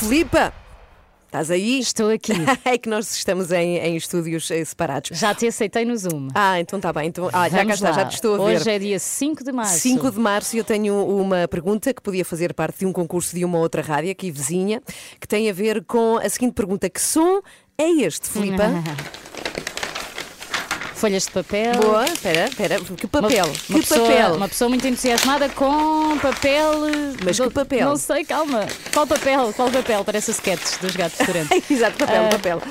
Filipa, estás aí? Estou aqui. é que nós estamos em, em estúdios eh, separados. Já te aceitei no Zoom. Ah, então está bem. Então, ah, já cá Vamos está, lá. já te estou a ver. Hoje é dia 5 de março. 5 de março e eu tenho uma pergunta que podia fazer parte de um concurso de uma outra rádio aqui vizinha, que tem a ver com a seguinte pergunta: que som é este, Filipa? Folhas de papel. Boa, espera, espera, que Uma- papel? Uma, que pessoa, papel? Uma pessoa muito entusiasmada com papel. eh, Mas que do- papel? Não sei, calma. Qual papel? Qual papel? Parece o sketch dos gatos de Torrente. Exato, papel, Ah, papel.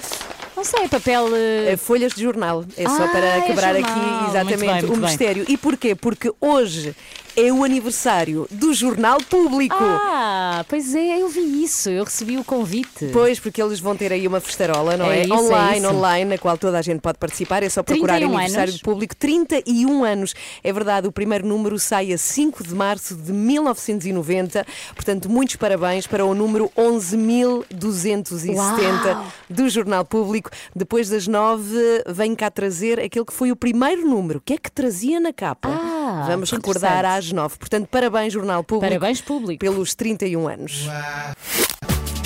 Não sei, papel. É Folhas de jornal. É só Ah, para é quebrar jornal. aqui Muito exatamente bem, muito o bem. mistério. E porquê? Porque hoje é o aniversário do Jornal Público. Ah, pois é, eu vi isso. Eu recebi o convite. Pois, porque eles vão ter aí uma festarola, não é? É isso, é online, isso. online, na qual toda a gente pode participar. É só procurar 31 aniversário anos. do público. 31 anos. É verdade, o primeiro número sai a 5 de março de 1990. Portanto, muitos parabéns para o número 11.270 Uau! do Jornal Público. Depois das 9, vem cá trazer aquele que foi o primeiro número. O que é que trazia na capa? Ah, Vamos que recordar às 9. Portanto, parabéns, Jornal Público. Parabéns, público. Pelos 31 anos.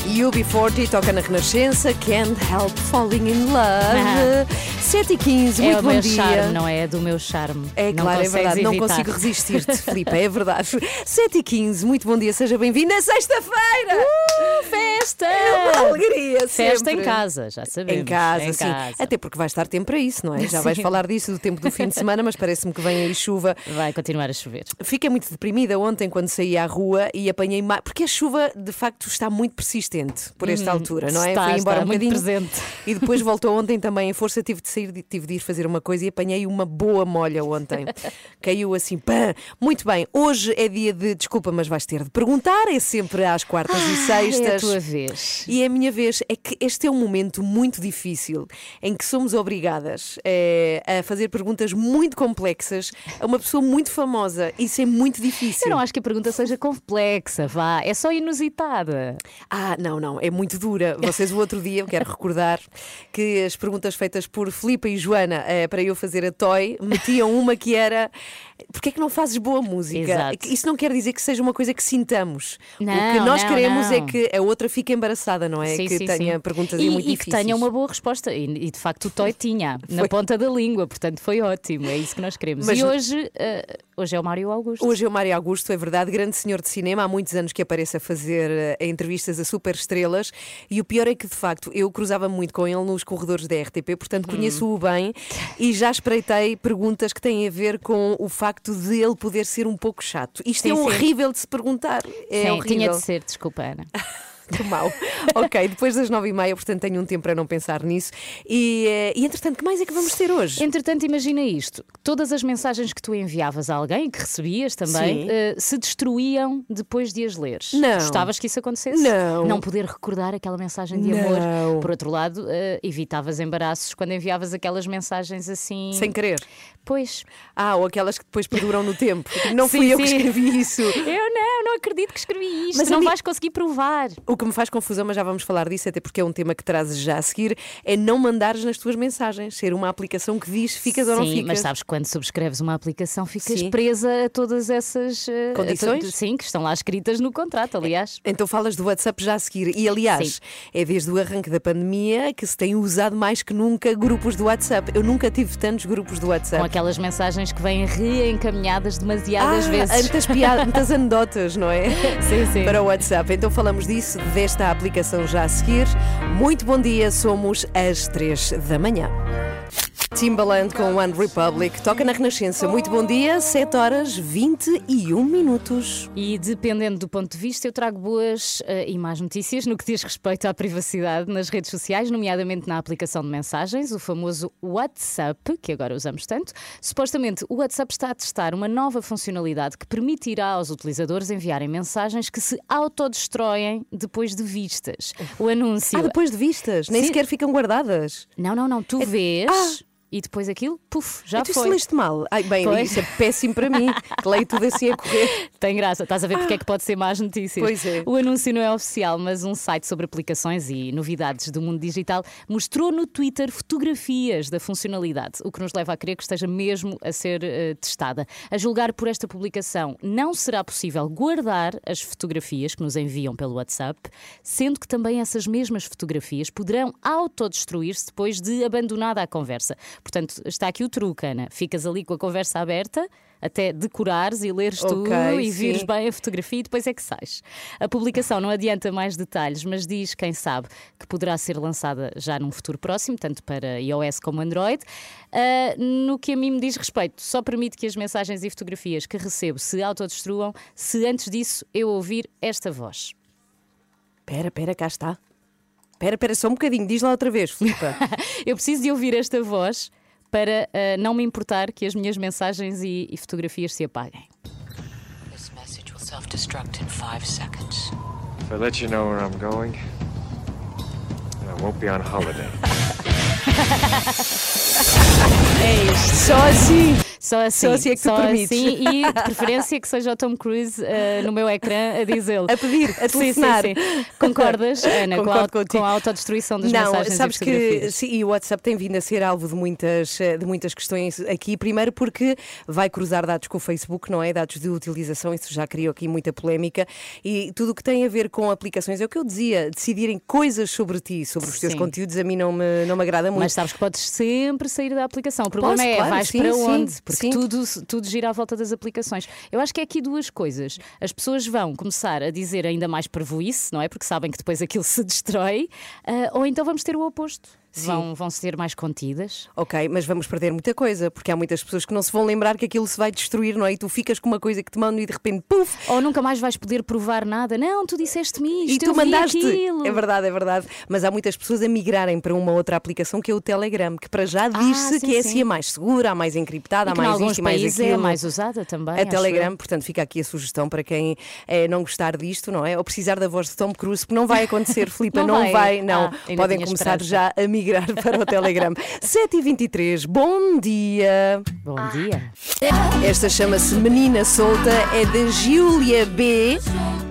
UB40 toca na Renascença, Can't Help Falling in Love. 7 e 15, É muito o bom dia. charme, não é? É do meu charme. É não claro, é verdade, não evitar. consigo resistir-te, Filipe, é verdade. 7 e 15, muito bom dia, seja bem-vindo. É sexta-feira! Uh, festa! É uma alegria, Festa sempre. em casa, já sabemos. Em casa, Em sim. casa. Até porque vai estar tempo para isso, não é? Já vais Sim. falar disso do tempo do fim de semana, mas parece-me que vem aí chuva. Vai continuar a chover. Fiquei muito deprimida ontem quando saí à rua e apanhei mais. Porque a chuva, de facto, está muito persistente por esta altura, não é? Hum, está, Fui embora está um muito bocadinho. presente. E depois voltou ontem também em força. Tive de sair, tive de ir fazer uma coisa e apanhei uma boa molha ontem. Caiu assim, pã! Muito bem, hoje é dia de. Desculpa, mas vais ter de perguntar. É sempre às quartas e É a sextas. tua vez. E é a minha vez é que este é um momento muito difícil em que somos obrigadas eh, a fazer perguntas muito complexas a uma pessoa muito famosa. Isso é muito difícil. Eu não acho que a pergunta seja complexa, vá. É só inusitada. Ah, não, não, é muito dura. Vocês o outro dia, eu quero recordar que as perguntas feitas por Filipe e Joana eh, para eu fazer a Toy metiam uma que era porque é que não fazes boa música? Exato. Isso não quer dizer que seja uma coisa que sintamos. o que Não, nós não, queremos é não. que a outra fique embaraçada, não é? Sim, que sim, tenha sim. perguntas e, muito e que difíceis. tenha uma boa resposta. E, e, de facto o Toy tinha, na Foi. ponta da língua, portanto foi ótimo. É isso que nós queremos. Mas- E hoje, eh, hoje é o Mário Augusto. Hoje é o Mário Augusto, é verdade, grande senhor de cinema, há muitos anos que aparece a fazer eh, entrevistas a super estrelas e o pior é que, de facto, eu cruzava muito com ele nos corredores da RTP, portanto Hum. conheço-o bem e já espreitei perguntas que têm a ver com o facto de ele poder ser um pouco chato. Isto Sim, é sim. horrível de se perguntar. É Sim, horrível. tinha de ser, desculpa, Ana. Muito mal. ok, depois das nove e meia, portanto tenho um tempo para não pensar nisso. E, eh, e entretanto, que mais é que vamos ter hoje? Entretanto, imagina isto: todas as mensagens que tu enviavas a alguém, que recebias também, Sim. eh, se destruíam depois de as leres. Não. Gostavas que isso acontecesse? Não. Não poder recordar aquela mensagem de Não. amor. Por outro lado, eh, evitavas embaraços quando enviavas aquelas mensagens assim. Sem querer. Pois. Ah, ou aquelas que depois perduram no tempo. Não Sim, fui eu que sim. escrevi isso. Eu não, não acredito que escrevi isto. Mas não mim- vais conseguir provar. O que me faz confusão, mas já vamos falar disso, até porque é um tema que trazes já a seguir, é não mandares nas tuas mensagens, ser uma aplicação que diz ficas ou não Sim, ficas. mas sabes, quando subscreves uma aplicação, ficas Sim. presa a todas essas eh, Condições? sim, que estão lá escritas no contrato, aliás. Então falas do WhatsApp já a seguir. E aliás, Sim. é desde o arranque da pandemia que se tem usado mais que nunca grupos do WhatsApp. Eu nunca tive tantos grupos do Com WhatsApp. aquelas mensagens que vêm reencaminhadas demasiadas Ah, vezes. Muitas piadas, muitas anedotas, não é? Sim, sim. Para o WhatsApp. Então falamos disso, desta aplicação já a seguir. Muito bom dia, somos às três da manhã. Timbaland com One Republic. Toca na Renascença. Muito bom dia, 7 horas 21 minutos. E dependendo do ponto de vista, eu trago boas eh, e más notícias no que diz respeito à privacidade nas redes sociais, nomeadamente na aplicação de mensagens, o famoso WhatsApp, que agora usamos tanto. Supostamente, o WhatsApp está a testar uma nova funcionalidade que permitirá aos utilizadores enviarem mensagens que se autodestroem depois de vistas. O anúncio. Ah, depois de vistas, nem Sim. sequer ficam guardadas. Não, não, não. Tu vês. E depois aquilo, puf, já então isso foi. leste mal. Ai, bem, isso é péssimo para mim. que Leio tudo assim a correr. Tem graça, estás a ver porque é que pode ser más notícias. Pois é. O anúncio não é oficial, mas um site sobre aplicações e novidades do mundo digital mostrou no Twitter fotografias da funcionalidade, o que nos leva a crer que esteja mesmo a ser eh, testada. A julgar por esta publicação, não será possível guardar as fotografias que nos enviam pelo WhatsApp, sendo que também essas mesmas fotografias poderão autodestruir-se depois de abandonada a conversa. Portanto, está aqui o truque, Ana. Ficas ali com a conversa aberta até decorares e leres tudo Ok, e vires sim. bem a fotografia e depois é que sais. A publicação não adianta mais detalhes, mas diz, quem sabe, que poderá ser lançada já num futuro próximo, tanto para iOS como Android. Ah, no que a mim me diz respeito, só permite que as mensagens e fotografias que recebo se autodestruam se antes disso eu ouvir esta voz. Espera, espera, cá está. Espera, espera, só um bocadinho. Diz lá outra vez, Filipa. Eu preciso de ouvir esta voz para ah, não me importar que as minhas mensagens e, e fotografias se apaguem. This message will self destruct in five seconds. If I let you know where I'm going, then I won't be on holiday. É isto. só assim. Só assim, Só assim é que tu só permites. assim, e de preferência que seja o Tom Cruise eh, no meu ecrã a dizê-lo. A pedir, a Sim, telefonar. Sim, sim. Concordas, Ana, com a, com a autodestruição das Não, mensagens sabes e que sim, e o WhatsApp tem vindo a ser alvo de muitas, eh, de muitas questões aqui. Primeiro porque vai cruzar dados com o Facebook, não é? Dados de utilização, isso já criou aqui muita polémica. E tudo o que tem a ver com aplicações, é o que eu dizia, decidirem coisas sobre ti, sobre os teus Sim. conteúdos, a mim não me, não me agrada muito. Mas sabes que podes sempre sair da aplicação. O problema Posso, é, claro, vais sim, para sim, onde? Porque sim. tudo, tudo gira à volta das aplicações. Eu acho que é aqui duas coisas. As pessoas vão começar a dizer ainda mais parvoíce, não é? Porque sabem que depois aquilo se destrói. ah, ou então vamos ter o oposto. Vão, vão ser mais contidas. Ok, mas vamos perder muita coisa, porque há muitas pessoas que não se vão lembrar que aquilo se vai destruir, não é? E tu ficas com uma coisa que te mandam e de repente, puf, Ou nunca mais vais poder provar nada. Não, tu disseste-me isto. E tu mandaste. aquilo. É verdade, é verdade. Mas há muitas pessoas a migrarem para uma outra aplicação que é o Telegram, que para já diz-se Ah, que é sim. assim a mais segura, a mais encriptada, a mais isto e mais países é aquilo. a mais usada também. A Telegram, eu. portanto, fica aqui a sugestão para quem eh, não gostar disto, não é? Ou precisar da voz de Tom Cruise, porque não vai acontecer, Filipa, Não não, vai. vai, não. Ah, Podem começar esperança. já a migrar para o Telegram. 7h23, bom dia. Bom dia. Esta chama-se Menina Solta, é da Júlia B,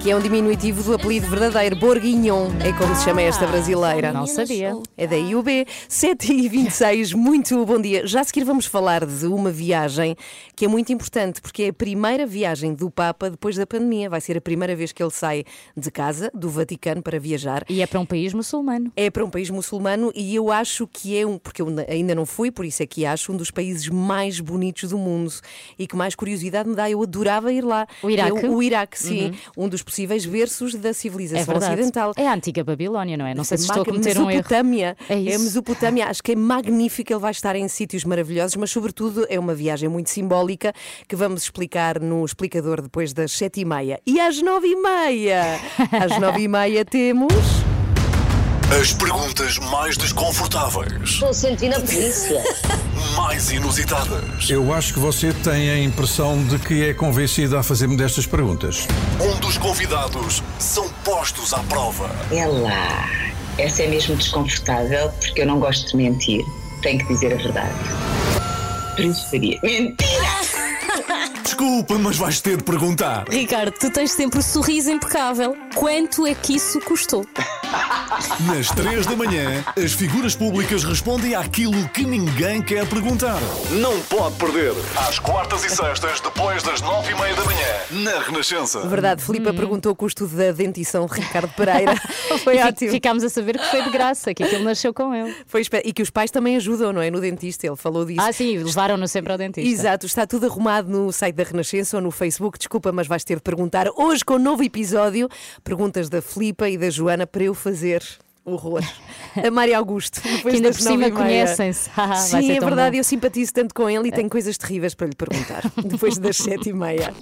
que é um diminutivo do apelido verdadeiro, Borguignon, é como se chama esta brasileira. Não sabia. É da IUB, 7h26, muito bom dia. Já a seguir vamos falar de uma viagem que é muito importante, porque é a primeira viagem do Papa depois da pandemia. Vai ser a primeira vez que ele sai de casa, do Vaticano, para viajar. E é para um país muçulmano. É para um país muçulmano e eu acho que é um, porque eu ainda não fui, por isso é que acho um dos países mais bonitos do mundo e que mais curiosidade me dá. Eu adorava ir lá. O Iraque? Uhum. É o, Iraque, sim. Um dos possíveis berços da É civilização verdade. ocidental. É a antiga Babilónia, não é? Não sei se É estou a cometer um erro. Mesopotâmia. É isso. Mesopotâmia. Acho que é magnífico. Ele vai estar em sítios maravilhosos, mas, sobretudo, é uma viagem muito simbólica que vamos explicar no explicador depois das sete e meia. E às nove e meia? Às nove e meia temos. As perguntas mais desconfortáveis, Estou sentindo a polícia. mais inusitadas. Eu acho que você tem a impressão de que é convencida a fazer-me destas perguntas. Onde os convidados são postos à prova. É lá. Essa é mesmo desconfortável porque eu não gosto de mentir. Tenho que dizer a verdade. Preferia mentir. Desculpa, mas vais ter de perguntar. Ricardo, tu tens sempre o sorriso impecável. Quanto é que isso custou? Nas três da manhã, as figuras públicas respondem àquilo que ninguém quer perguntar. Não pode perder. Às quartas e sextas, depois das nove e meia da manhã, na Renascença. Verdade, Filipa perguntou o custo da dentição de Ricardo Pereira. Foi E fi- ótimo. Ficámos a saber que foi de graça, que aquilo nasceu com ele. Foi e que os pais também ajudam, não é? No dentista, ele falou disso. Ah, sim, levaram-no sempre ao dentista. Exato, está tudo arrumado no site da Renascença ou no Facebook. Desculpa, mas vais ter de perguntar hoje com um novo episódio. Perguntas da Filipa e da Joana para eu fazer Horror. A Mário Augusto, depois Que ainda das por cima conhecem-se. Ah, Sim, é verdade, bom. eu simpatizo tanto com ele e tenho coisas terríveis para lhe perguntar. depois das sete e meia.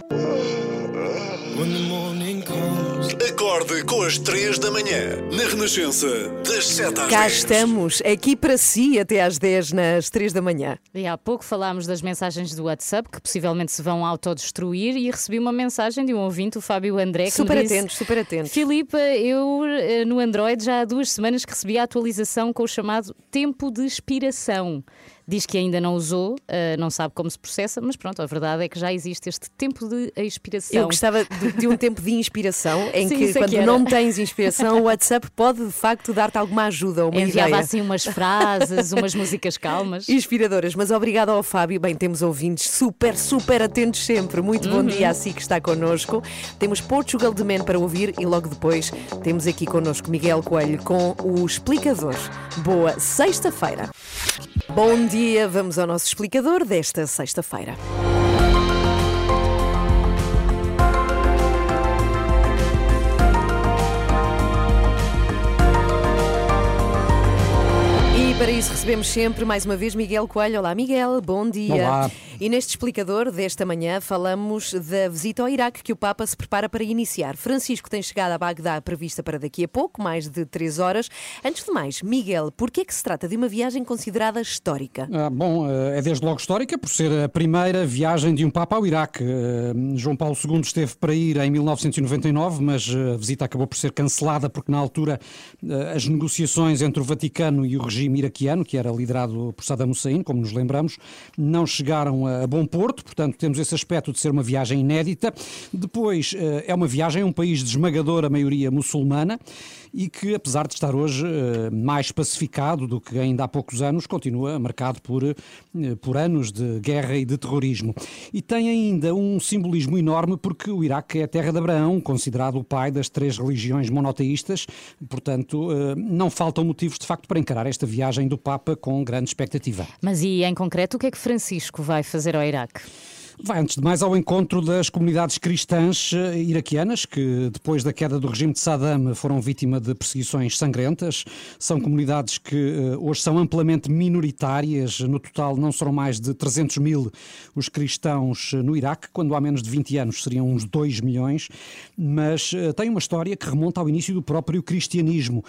Acorde com as 3 da manhã, na Renascença, das 7 às Cá 10. estamos, aqui para si até às 10 nas 3 da manhã. E há pouco falámos das mensagens do WhatsApp que possivelmente se vão autodestruir e recebi uma mensagem de um ouvinte, o Fábio André, que Super me disse, atentos, super atentos. Filipa, eu eh, no Android já há duas semanas que recebi a atualização com o chamado tempo de expiração. Diz que ainda não usou, eh, não sabe como se processa, mas pronto, a verdade é que já existe este tempo de expiração. Eu gostava de, de um tempo de inspiração em Sim, que é quando que não tens inspiração, o WhatsApp pode de facto dar-te alguma ajuda, uma Enviava ideia. assim umas frases, umas músicas calmas. Inspiradoras, mas obrigada ao Fábio. Bem, temos ouvintes super, super atentos sempre. Muito bom Uhum. dia a si que está connosco. Temos Portugal de Man para ouvir e logo depois temos aqui connosco Miguel Coelho com o explicador. Boa sexta-feira. Bom dia, vamos ao nosso explicador desta sexta-feira. Para isso recebemos sempre, mais uma vez, Miguel Coelho. Olá, Miguel, bom dia. Olá. E neste explicador desta manhã falamos da visita ao Iraque que o Papa se prepara para iniciar. Francisco tem chegado a Bagdá prevista para daqui a pouco, mais de três horas. Antes de mais, Miguel, por que é que se trata de uma viagem considerada histórica? Ah, bom, eh, é desde logo histórica por ser a primeira viagem de um Papa ao Iraque. Eh, João Paulo II esteve para ir em 1999, mas eh, a visita acabou por ser cancelada porque na altura as negociações entre o Vaticano e o regime iraquiano, que era liderado por Saddam Hussein, como nos lembramos, não chegaram a a bom porto, portanto temos esse aspecto de ser uma viagem inédita. Depois eh, é uma viagem a um país de esmagadora maioria muçulmana e que, apesar de estar hoje eh, mais pacificado do que ainda há poucos anos, continua marcado por, eh, por anos de guerra e de terrorismo. E tem ainda um simbolismo enorme porque o Iraque é a terra de Abraão, considerado o pai das três religiões monoteístas, portanto, eh, não faltam motivos de facto para encarar esta viagem do Papa com grande expectativa. Mas e em concreto, o que é que Francisco vai fazer ao Iraque? Vai, antes de mais, ao encontro das comunidades cristãs eh, iraquianas, que depois da queda do regime de Saddam foram vítima de perseguições sangrentas. São comunidades que eh, hoje são amplamente minoritárias. No total, não serão mais de 300 mil os cristãos eh, no Iraque, quando há menos de 20 anos seriam uns 2 milhões. Mas tem uma história que remonta ao início do próprio cristianismo.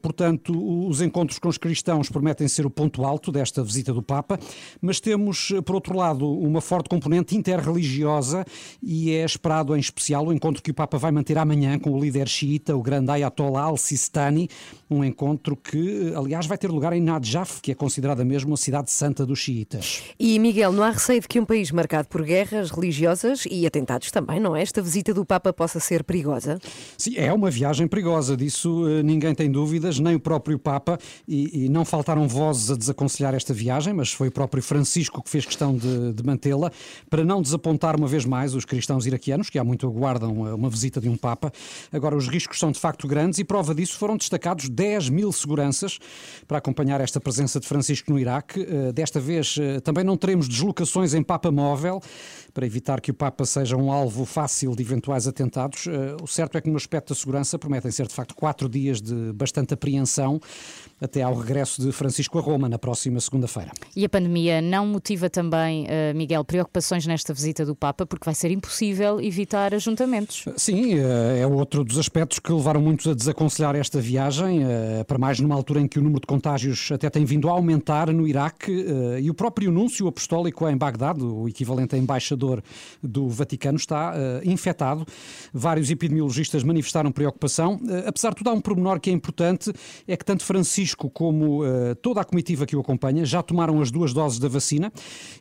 Portanto, os encontros com os cristãos prometem ser o ponto alto desta visita do Papa, mas temos, por outro lado, uma forte componente interreligiosa e é esperado em especial o encontro que o Papa vai manter amanhã com o líder xiita, o grande Ayatollah al-Sistani, um encontro que, aliás, vai ter lugar em Najaf, que é considerada mesmo a cidade santa dos xiitas. E Miguel, não há receio de que um país marcado por guerras religiosas e atentados também, não é? Esta visita do Papa possa ser perigosa? Sim, é uma viagem perigosa, disso eh, ninguém tem dúvidas, nem o próprio Papa, e, e não faltaram vozes a desaconselhar esta viagem, mas foi o próprio Francisco que fez questão de, de mantê-la, para não desapontar uma vez mais os cristãos iraquianos, que há muito aguardam eh, uma visita de um Papa. Agora, os riscos são de facto grandes e prova disso foram destacados 10 mil seguranças para acompanhar esta presença de Francisco no Iraque. Eh, Desta vez eh, também não teremos deslocações em Papa móvel, para evitar que o Papa seja um alvo fácil de eventuais atentados. Eh, O certo é que no aspecto da segurança prometem ser de facto quatro dias de bastante apreensão até ao regresso de Francisco a Roma na próxima segunda-feira. E a pandemia não motiva também, Miguel, preocupações nesta visita do Papa, porque vai ser impossível evitar ajuntamentos. Sim, é outro dos aspectos que levaram muitos a desaconselhar esta viagem, eh, para mais numa altura em que o número de contágios até tem vindo a aumentar no Iraque eh, e o próprio anúncio apostólico em Bagdade, o equivalente a embaixador do Vaticano, está eh, infectado. Vários epidemiologistas manifestaram preocupação. Apesar de tudo, há um pormenor que é importante, é que tanto Francisco como toda a comitiva que o acompanha já tomaram as duas doses da vacina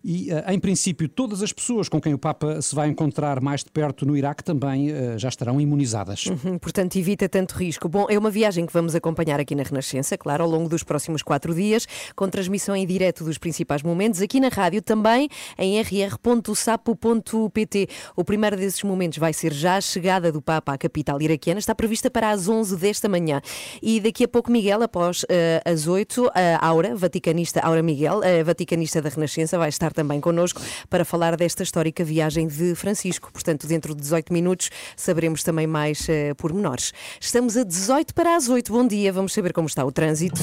e, em princípio, todas as pessoas com quem o Papa se vai encontrar mais de perto no Iraque também já estarão imunizadas. Uhum, Portanto, evita tanto risco. Bom, é uma viagem que vamos acompanhar aqui na Renascença, claro, ao longo dos próximos quatro dias, com transmissão em direto dos principais momentos, aqui na rádio também, em rr.sapo.pt. O primeiro desses momentos vai ser já a chegada do Papa à capital iraquiana, está prevista para as 11 desta manhã. E daqui a pouco, Miguel, após eh, as 8, a Aura, vaticanista, Aura Miguel, a vaticanista da Renascença, vai estar também connosco para falar desta histórica viagem de Francisco. Portanto, dentro de 18 minutos saberemos também mais eh, pormenores. Estamos a 18 para as 8. Bom dia, vamos saber como está o trânsito.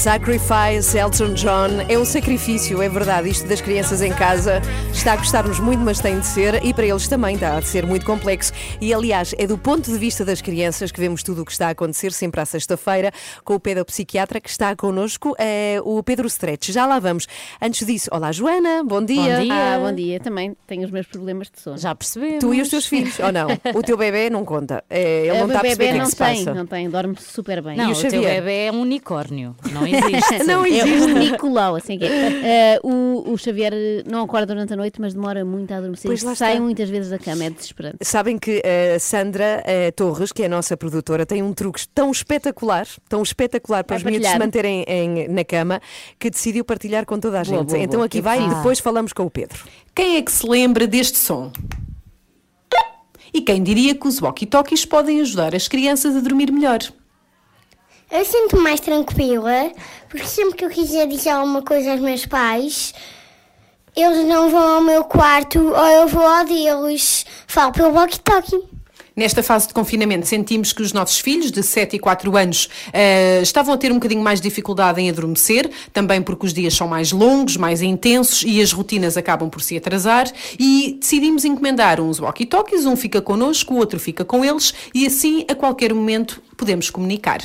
Sacrifice, Elton John, é um sacrifício, é verdade. Isto das crianças em casa está a custar-nos muito, mas tem de ser, e para eles também está de ser muito complexo. E aliás, é do ponto de vista das crianças que vemos tudo o que está a acontecer, sempre à sexta-feira, com o pedopsiquiatra que está connosco, é o Pedro Stretch. Já lá vamos. Antes disso, olá Joana, bom dia. Bom dia. Ah, bom dia. Também tenho os meus problemas de sono. Já percebemos. Tu e os teus filhos, ou não? O teu bebê não conta. É, ele Eh, não o está a bebê perceber o que é não que se tem, passa. não tem, dorme super bem. Não, E o o, teu bebê é um unicórnio. Não existe. Não É existe. um Nicolau, assim que é. Eh, o, o Xavier eh, não acorda durante a noite, mas demora muito a adormecer. Pois lá sai está. muitas vezes da cama, é desesperante. Sabem que a Sandra eh, Torres, que é a nossa produtora, tem um truque tão espetacular, tão espetacular para Vai os miúdos se partilhar. manterem em- na cama, que decidiu partilhar com toda a gente. Boa, boa, então boa. aqui vai e preciso. depois falamos com o Pedro. Quem é que se lembra deste som? E quem diria que os walkie-talkies podem ajudar as crianças a dormir melhor? Eu sinto mais tranquila, porque sempre que eu quiser dizer alguma coisa aos meus pais, eles não vão ao meu quarto ou eu vou ao deles. Falo pelo walkie-talkie. Nesta fase de confinamento, sentimos que os nossos filhos, de 7 e 4 anos, eh, estavam a ter um bocadinho mais de dificuldade em adormecer, também porque os dias são mais longos, mais intensos e as rotinas acabam por se atrasar. E decidimos encomendar uns walkie-talkies, um fica connosco, o outro fica com eles, e assim, a qualquer momento, podemos comunicar.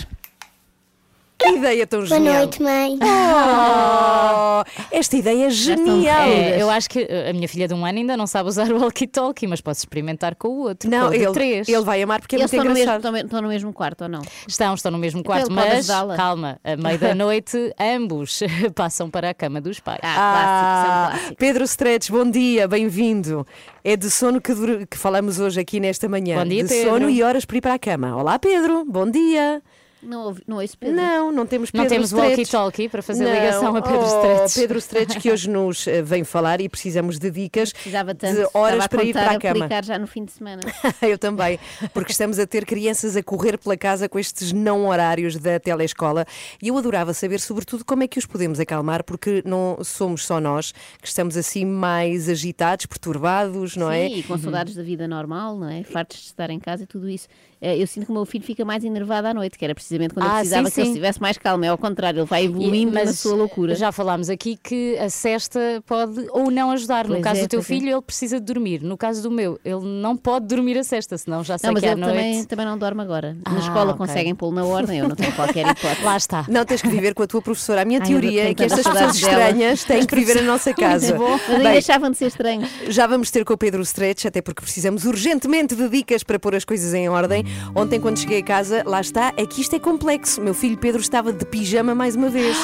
Que ideia tão Boa genial. noite, mãe. Oh, esta ideia é genial. É, eu acho que a minha filha de um ano ainda não sabe usar o walkie-talkie, mas pode experimentar com o outro. Não, ele, três. ele vai amar porque é Eles muito estão no, mesmo, engraçado. estão, estão no mesmo quarto ou não? Estão, estão no mesmo Então quarto, mas calma, à meia da noite, ambos passam para a cama dos pais. Ah, clássico, isso é um Ah. Pedro Stretch, bom dia, bem-vindo. É de sono que, que falamos hoje aqui nesta manhã. Bom dia, de Pedro. sono e horas para ir para a cama. Olá, Pedro, bom dia. Não, ouvi, não ouço Pedro. Não, não temos Não Pedro temos Stretch. walkie-talkie para fazer Não. ligação a Pedro oh, Stretch. Pedro Stretch que hoje nos eh, vem falar e precisamos de dicas Precisava tanto. de horas Estava a para ir para a cama. aplicar já no fim de semana. Eu também, porque estamos a ter crianças a correr pela casa com estes não horários da telescola e eu adorava saber, sobretudo, como é que os podemos acalmar, porque não somos só nós que estamos assim mais agitados, perturbados, não é? Sim, e com saudades da vida normal, não é? Fartos de estar em casa e tudo isso. Eh, Eu sinto que o meu filho fica mais enervado à noite, que era precisamente quando eu Ah, precisava sim, que ele sim. estivesse mais calmo. É ao contrário, ele vai E- evoluindo na mas sua loucura. Já falámos aqui que a cesta pode ou não ajudar. no Pois caso é, do teu é. filho, ele precisa de dormir. No caso do meu, ele não pode dormir a cesta, senão já sei Não, mas que à ele noite. também, também não dorme agora. Ah, Na escola ok. conseguem pô-lo na ordem, eu não tenho qualquer hipótese. Lá está. Não tens que viver com a tua professora. A minha Ai, eu teoria é que estas pessoas estranhas têm que viver na nossa casa. Mas ainda Bem, deixavam de ser estranhos. Já vamos ter com o Pedro Stretch, até porque precisamos urgentemente de dicas para pôr as coisas em ordem. Ontem, quando cheguei a casa, lá está, é que isto é complexo. Meu filho Pedro estava de pijama mais uma vez.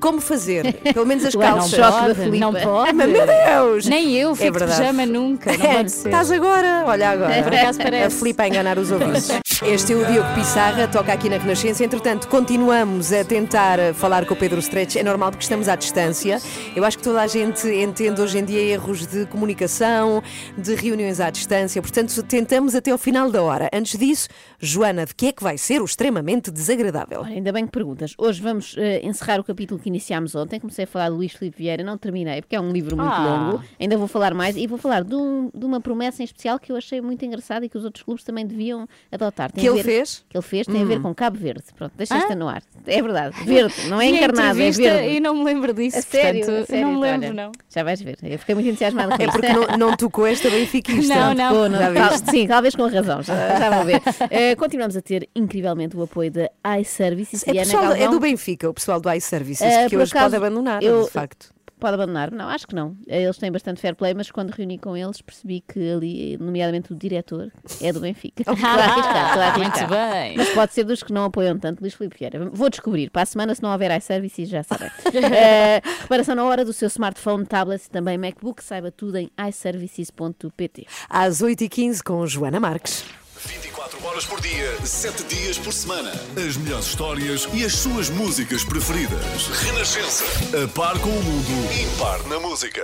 Como fazer? Pelo menos as Ué, não calças. da Pode, Filipa. não pode. Mas, meu Deus! Nem eu É fico de verdade. pijama nunca. Não É, pode ser. Estás agora, olha agora. Por acaso parece. A Filipe a enganar os ouvintes. Este é o Diogo Pissarra, toca aqui na Renascença. Entretanto, continuamos a tentar eh, falar com o Pedro Stretch. É normal porque estamos à distância. Eu acho que toda a gente entende hoje em dia erros de comunicação, de reuniões à distância. Portanto, tentamos até ao final da hora. Antes disso, Joana, de que é que vai ser o extremamente desagradável? Olha, ainda bem que perguntas. Hoje vamos eh, encerrar o capítulo que iniciámos ontem. Comecei a falar de Luís Filipe Vieira, não terminei, porque é um livro muito Ah. longo. Ainda vou falar mais e vou falar de, um- de uma promessa em especial que eu achei muito engraçada e que os outros clubes também deviam adotar. Que ele ver- fez? Que ele fez, tem a ver com Cabo Verde. Pronto, deixa esta Ah? no ar. É verdade, verde, não é encarnado, é verde. E não me lembro disso. A sério, portanto, a sério, não me olha, lembro, não. Já vais ver. Eu fiquei muito entusiasmada com É porque não, não tocou esta benfiquista. Não, não. Tocou, não, Já tal- viste? sim, talvez com razão, já, já vão ver. Eh, continuamos a ter incrivelmente o apoio da iServices É, pessoal, é do Benfica, o pessoal do iServices, Eh, que hoje acaso, pode abandonar, eu- de facto. Pode abandonar? Não, acho que não. Eles têm bastante fair play, mas quando reuni com eles percebi que ali, nomeadamente o diretor, é do Benfica. Estou a arriscar, estou a arriscar. Muito bem. Mas pode ser dos que não apoiam tanto Luís Filipe Vieira. Vou descobrir. Para a semana, se não houver iServices, já sabem. Eh, reparação na hora do seu smartphone, tablet e também MacBook. Saiba tudo em iServices.pt. Às 8h15 com Joana Marques. 24 24 horas por dia, 7 dias por semana. As melhores histórias e as suas músicas preferidas. Renascença. A par com o mundo, impar na música.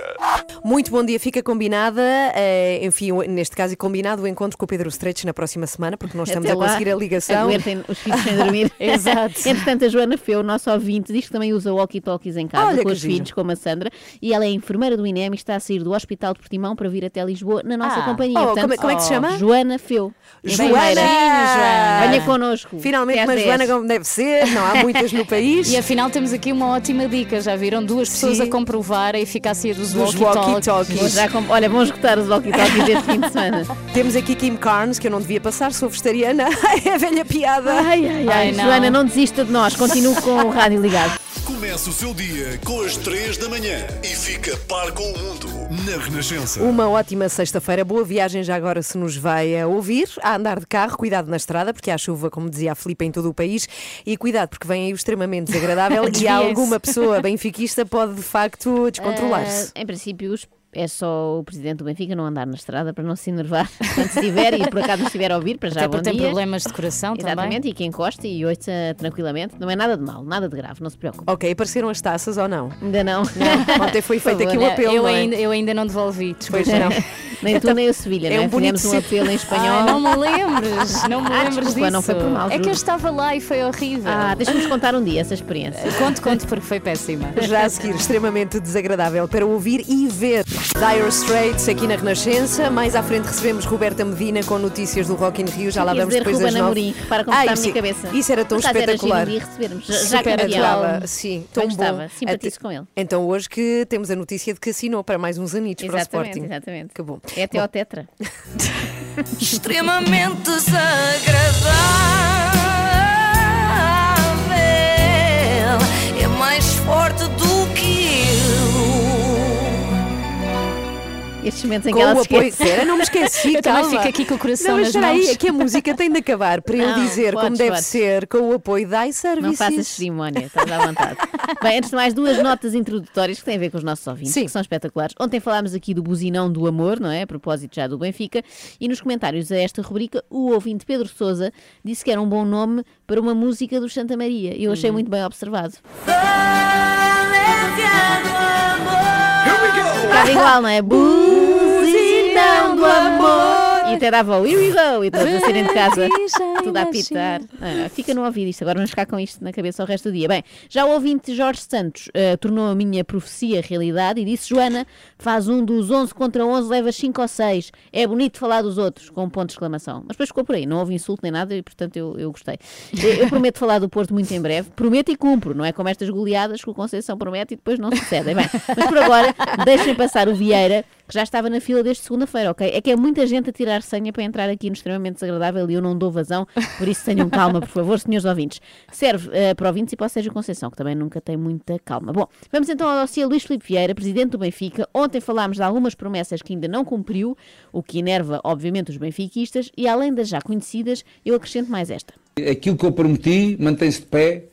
Muito bom dia, fica combinada, eh, enfim, neste caso, combinado o encontro com o Pedro Stretch na próxima semana, porque nós estamos Até a lá, conseguir a ligação. Aguentem os filhos sem dormir. Exato. Entretanto, a Joana Feu, nosso ouvinte, diz que também usa walkie-talkies em casa Olha com os giro. filhos, como a Sandra, e ela é enfermeira do INEM e está a sair do Hospital de Portimão para vir até Lisboa na nossa Ah. companhia. Oh, Portanto, como é- como é que se chama? Joana Feu. Joana! Joana! Venha connosco. Finalmente às uma 10. Joana como deve ser, não há muitas no país. E afinal temos aqui uma ótima dica, já viram? Duas pessoas Sim. a comprovar a eficácia dos, Dos walkie-talkies. já comp- Olha, vão esgotar os walkie-talkies este fim de semana. Temos aqui Kim Carnes, que eu não devia passar, sou vegetariana. é a velha piada. Ai, ai, ai. Ai, não. Joana, não desista de nós. Continue com o rádio ligado. Começa o seu dia com as 3 da manhã e fica par com o mundo na Renascença. Uma ótima sexta-feira, boa viagem já agora se nos vai a ouvir, a andar de carro, cuidado na estrada, porque há chuva, como dizia a Filipe, em todo o país, e cuidado porque vem aí o extremamente desagradável e alguma pessoa benfiquista pode de facto descontrolar-se. Ah, em princípio, os- é só o presidente do Benfica não andar na estrada para não se enervar quando estiver e por acaso estiver a ouvir, para já Até bom tem dia. problemas de coração Exatamente, também. e que encosta e ouça tranquilamente. Não é nada de mal, nada de grave, não se preocupe. Ok, apareceram as taças ou não? Ainda não. Ontem foi feito aqui o Olha, apelo, eu, não é? ainda, eu ainda não devolvi, desculpa. Pois não. Nem tu nem o Sevilha, É não é? um Fizemos um apelo em espanhol. Ai, não me lembres, não me Ah, lembres desculpa, disso. não foi por mal, É que juro. eu estava lá e foi horrível. Ah, deixa-nos contar um dia essa experiência. Conto, conto, porque foi péssima. Já a seguir, extremamente desagradável para ouvir e ver. Dire Straits aqui na Renascença. Mais à frente recebemos Roberta Medina com notícias do Rock in Rio. Já lá Ia vamos dizer depois Ruben das nove. Amorim, repara como está a isso- minha cabeça. Isso era tão era espetacular. dia recebermos, já- Super campeão. atual. Sim, tão bom. simpatizo Até- com ele. Então hoje que temos a notícia de que assinou para mais uns anitos para o Exatamente, Sporting. exatamente. Que bom. É até ao Tetra. Extremamente desagradável. É mais forte do Estes momentos em Com que ela o se apoio. Espera, não me esqueci, Eu também calma. fico aqui com o coração não, mas nas espera aí, mãos. é que a música tem de acabar para Não, ele dizer como podes, deve podes. ser com o apoio da iServices. Não faças cerimónia, estás à vontade. Bem, antes de mais, duas notas introdutórias que têm a ver com os nossos ouvintes, Sim. que são espetaculares. Ontem falámos aqui do buzinão do amor, não é? A propósito já do Benfica. E nos comentários a esta rubrica, o ouvinte Pedro Souza disse que era um bom nome para uma música do Santa Maria. E eu Hum. achei muito bem observado. Estava igual, não é? Buzinão do amor. E até dava o Here we go e todos a saírem de casa, tudo a apitar. Ah, fica no ouvido isto, agora vamos ficar com isto na cabeça o resto do dia. Bem, já o ouvinte Jorge Santos ah, tornou a minha profecia realidade e disse: Joana, faz um dos 11 contra 11, levas 5 ou 6. É bonito falar dos outros, com um ponto de exclamação. Mas depois ficou por aí, não houve insulto nem nada e portanto eu, eu gostei. Eu, eu prometo falar do Porto muito em breve, prometo e cumpro, não é como estas goleadas que o Conceição promete e depois não sucedem. Bem, mas por agora, deixem passar o Vieira, que já estava na fila desde segunda-feira, ok? É que é muita gente a tirar senha para entrar aqui no extremamente desagradável e eu não dou vazão, por isso tenham calma, por favor, senhores ouvintes. Serve eh, para ouvintes e para o Sérgio Conceição, que também nunca tem muita calma. Bom, vamos então ao dossiê Luís Filipe Vieira, presidente do Benfica. Ontem falámos de algumas promessas que ainda não cumpriu, o que enerva, obviamente, os benfiquistas, e além das já conhecidas, eu acrescento mais esta. Aquilo que eu prometi mantém-se de pé.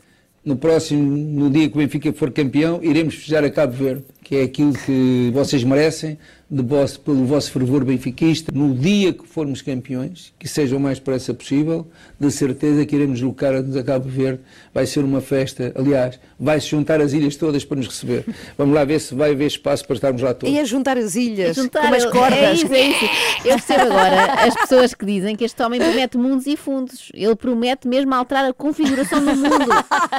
No próximo, no dia que o Benfica for campeão, iremos festejar a Cabo Verde, que é aquilo que vocês merecem, vosso, pelo vosso fervor benfiquista. No dia que formos campeões, que seja o mais depressa possível, de certeza que iremos deslocar-nos a Cabo Verde. Vai ser uma festa, aliás, vai-se juntar as ilhas todas para nos receber. Vamos lá ver se vai haver espaço para estarmos lá todos. E a juntar as ilhas, Juntar, com umas ele- cordas. É isso, é isso. Eu percebo agora as pessoas que dizem que este homem promete mundos e fundos. Ele promete mesmo alterar a configuração do mundo.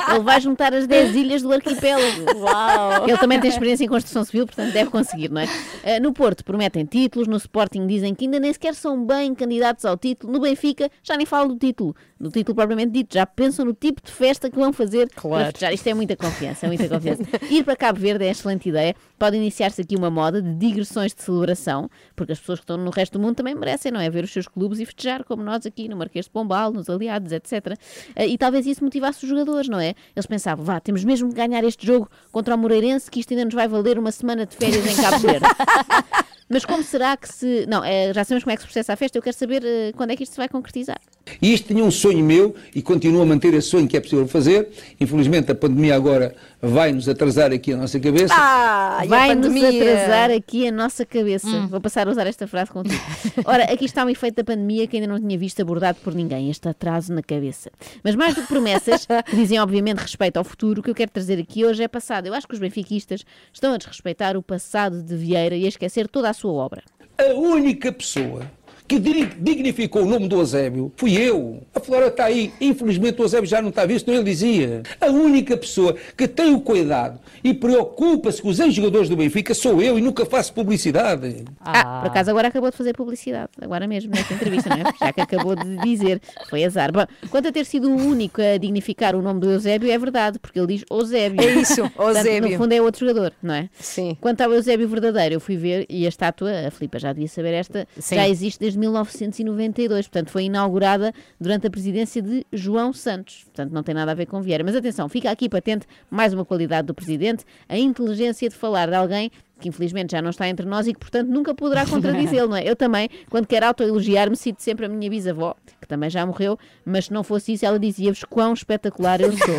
Ele vai juntar as 10 ilhas do arquipélago. Uau! Ele também tem experiência em construção civil, portanto deve conseguir, não é? Eh, No Porto prometem títulos, no Sporting dizem que ainda nem sequer são bem candidatos ao título, no Benfica já nem falam do título, do título propriamente dito, já pensam no tipo de festa que vão fazer para Claro. festejar. Isto é muita confiança, é muita confiança. Ir para Cabo Verde é excelente ideia, pode iniciar-se aqui uma moda de digressões de celebração, porque as pessoas que estão no resto do mundo também merecem, não é? Ver os seus clubes e festejar, como nós aqui no Marquês de Pombal, nos Aliados, etc. Eh, E talvez isso motivasse os jogadores, não é? Eles pensavam, vá, temos mesmo que ganhar este jogo contra o Moreirense, que isto ainda nos vai valer uma semana de férias em Cabo Verde. Mas como será que se. Não, eh, já sabemos como é que se processa a festa, eu quero saber eh, quando é que isto se vai concretizar. E isto tinha um sonho meu e continuo a manter esse sonho que é possível fazer. Infelizmente a pandemia agora vai-nos atrasar aqui a nossa cabeça. Ah, Vai-nos atrasar aqui a nossa cabeça. Hum. Vou passar a usar esta frase contigo. Ora, aqui está um efeito da pandemia que ainda não tinha visto abordado por ninguém, este atraso na cabeça. Mas mais do que promessas, que dizem obviamente respeito ao futuro, o que eu quero trazer aqui hoje é passado. Eu acho que os benfiquistas estão a desrespeitar o passado de Vieira e a esquecer toda a sua obra. A única pessoa que di- dignificou o nome do Eusébio fui eu. A Flora está aí. Infelizmente o Eusébio já não está visto, ele dizia. A única pessoa que tem o cuidado e preocupa-se com os ex-jogadores do Benfica sou eu e nunca faço publicidade. Ah, por acaso agora acabou de fazer publicidade, agora mesmo nesta entrevista, não é? Já que acabou de dizer, foi azar. Bom, quanto a ter sido o único a dignificar o nome do Eusébio, é verdade, porque ele diz Eusébio. É isso, Portanto, Eusébio. no fundo é outro jogador, não é? Sim. Quanto ao Eusébio verdadeiro, eu fui ver e a estátua, a Filipa já devia saber esta, Sim. já existe desde 1992, portanto foi inaugurada durante a presidência de João Santos, portanto não tem nada a ver com Vieira. Mas atenção, fica aqui patente mais uma qualidade do presidente, a inteligência de falar de alguém que infelizmente já não está entre nós e que, portanto, nunca poderá contradizê-lo, não é? Eu também, quando quero autoelogiar-me, cito sempre a minha bisavó, que também já morreu, mas se não fosse isso, ela dizia-vos quão espetacular eu sou.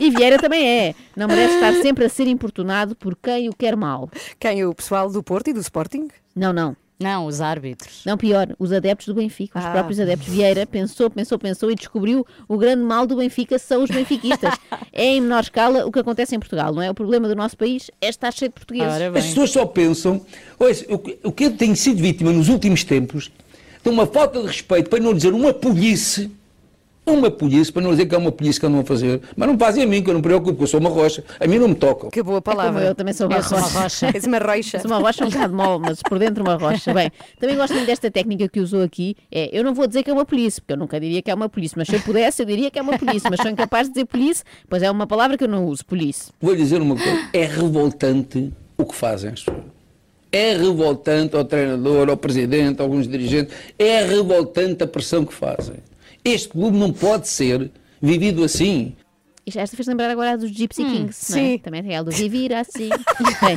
E Vieira também é. Não merece estar sempre a ser importunado por quem o quer mal. Quem? O pessoal do Porto e do Sporting? Não, não. Não, os árbitros. Não, pior, os adeptos do Benfica, os Ah. próprios adeptos. Vieira pensou, pensou, pensou e descobriu o grande mal do Benfica são os benfiquistas. é em menor escala o que acontece em Portugal, não é? O problema do nosso país é estar cheio de portugueses. As pessoas só pensam, ouça, o que- o que eu tenho sido vítima nos últimos tempos de uma falta de respeito, para não dizer uma polícia, uma polícia, para não dizer que é uma polícia que andam a fazer, mas não fazem a mim, que eu não me preocupo, porque eu sou uma rocha, a mim não me tocam. Que boa É palavra. eu também sou uma Eu sou uma rocha. rocha. És uma rocha. Sou uma rocha um bocado mole, mas por dentro uma rocha. Bem, também gosto muito desta técnica que usou aqui. É, eu não vou dizer que é uma polícia, porque eu nunca diria que é uma polícia, mas se eu pudesse, eu diria que é uma polícia, mas sou incapaz de dizer polícia, pois é uma palavra que eu não uso, polícia. Vou lhe dizer uma coisa, é revoltante o que fazem as pessoas. É revoltante ao treinador, ao presidente, a alguns dirigentes, é revoltante a pressão que fazem. Este clube não pode ser vivido assim. Esta fez lembrar agora a dos Gypsy Kings, não é? sim. Também tem ela do Vivir assim. Bem,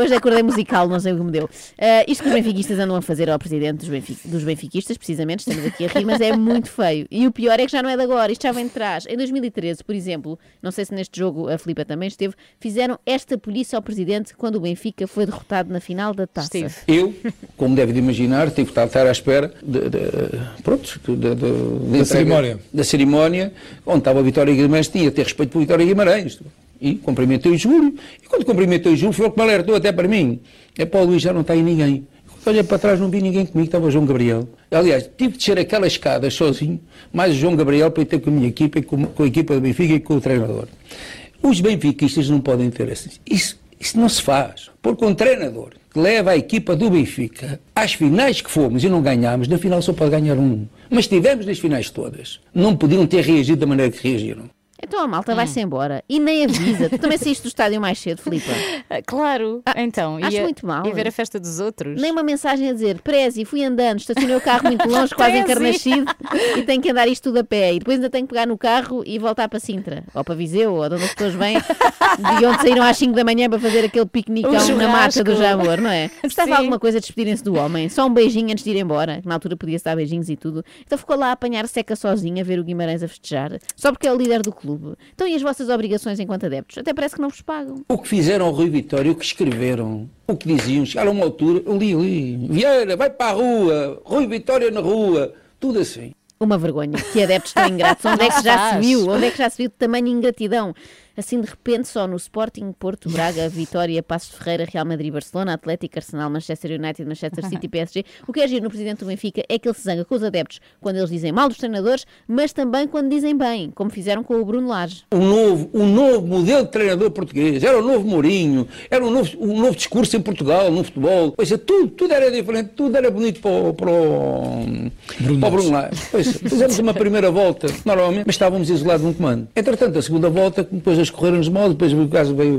hoje acordei musical, não sei o que me deu. Ah, isto que os benfiquistas andam a fazer ao presidente dos, benfi- dos benfiquistas, precisamente, estamos aqui a rir, mas é muito feio. E o pior é que já não é de agora, isto já vem de trás. Em 2013, por exemplo, não sei se neste jogo a Filipa também esteve, fizeram esta polícia ao presidente quando o Benfica foi derrotado na final da taça. Estive. Eu, como deve de imaginar, tive que estar à espera de, de- pronto, de- de- de entrega- cerimónia. da cerimónia, onde estava a Vitória Guimarães, tinha ter respeito por Vitória Guimarães. E cumprimentei o Júlio, e quando cumprimentei o Júlio, foi o que me alertou até para mim. É para o Luís, já não está aí ninguém. Olhei para trás, não vi ninguém comigo, estava o João Gabriel. Aliás, tive de descer aquelas escadas sozinho, mais o João Gabriel, para ir ter com a minha equipa, com, com a equipa do Benfica e com o treinador. Os benfiquistas não podem ter assim. Isso, isso não se faz. Porque um treinador que leva a equipa do Benfica às finais que fomos e não ganhámos, na final só pode ganhar um. Mas estivemos nas finais todas. Não podiam ter reagido da maneira que reagiram. Então a malta vai-se embora e nem avisa. Tu também saíste do estádio mais cedo, Filipa. Ah, Claro, então. acho ia, muito mal. Ia ver a festa dos outros. Nem uma mensagem a dizer, Prezi, fui andando, estacionei o carro muito longe, quase encarnascido, e tenho que andar isto tudo a pé. E depois ainda tenho que pegar no carro e voltar para Sintra, ou para Viseu, ou de onde as pessoas vêm, de onde saíram às 5 da manhã para fazer aquele piquenicão Um na mata do. Jamor, não é? Estava alguma coisa a despedirem-se do homem, só um beijinho antes de ir embora, que na altura podia-se dar beijinhos e tudo. Então ficou lá a apanhar seca sozinha, a ver o Guimarães a festejar, só porque é o líder do clube. Então e as vossas obrigações enquanto adeptos? Até parece que não vos pagam. O que fizeram ao Rui Vitória, o que escreveram, o que diziam, chegaram a uma altura, eu li ali, Vieira, vai para a rua, Rui Vitória na rua, tudo assim. Uma vergonha. Que adeptos tão ingratos. Onde é que já se viu? Onde é que já se viu tamanha ingratidão? Assim, de repente, só no Sporting, Porto, Braga, Vitória, Passos de Ferreira, Real Madrid, Barcelona, Atlético, Arsenal, Manchester United, Manchester City, PSG. O que é giro no presidente do Benfica é que ele se zanga com os adeptos quando eles dizem mal dos treinadores, mas também quando dizem bem, como fizeram com o Bruno Lage. um novo, um novo modelo de treinador português, era o novo Mourinho, era um novo, um novo discurso em Portugal, no futebol, pois é, tudo, tudo era diferente, tudo era bonito para o, para o Bruno, para o Bruno Lage. Pois, fizemos uma primeira volta, normalmente, mas estávamos isolados num comando. Entretanto, a segunda volta, depois as correram-nos mal, depois veio,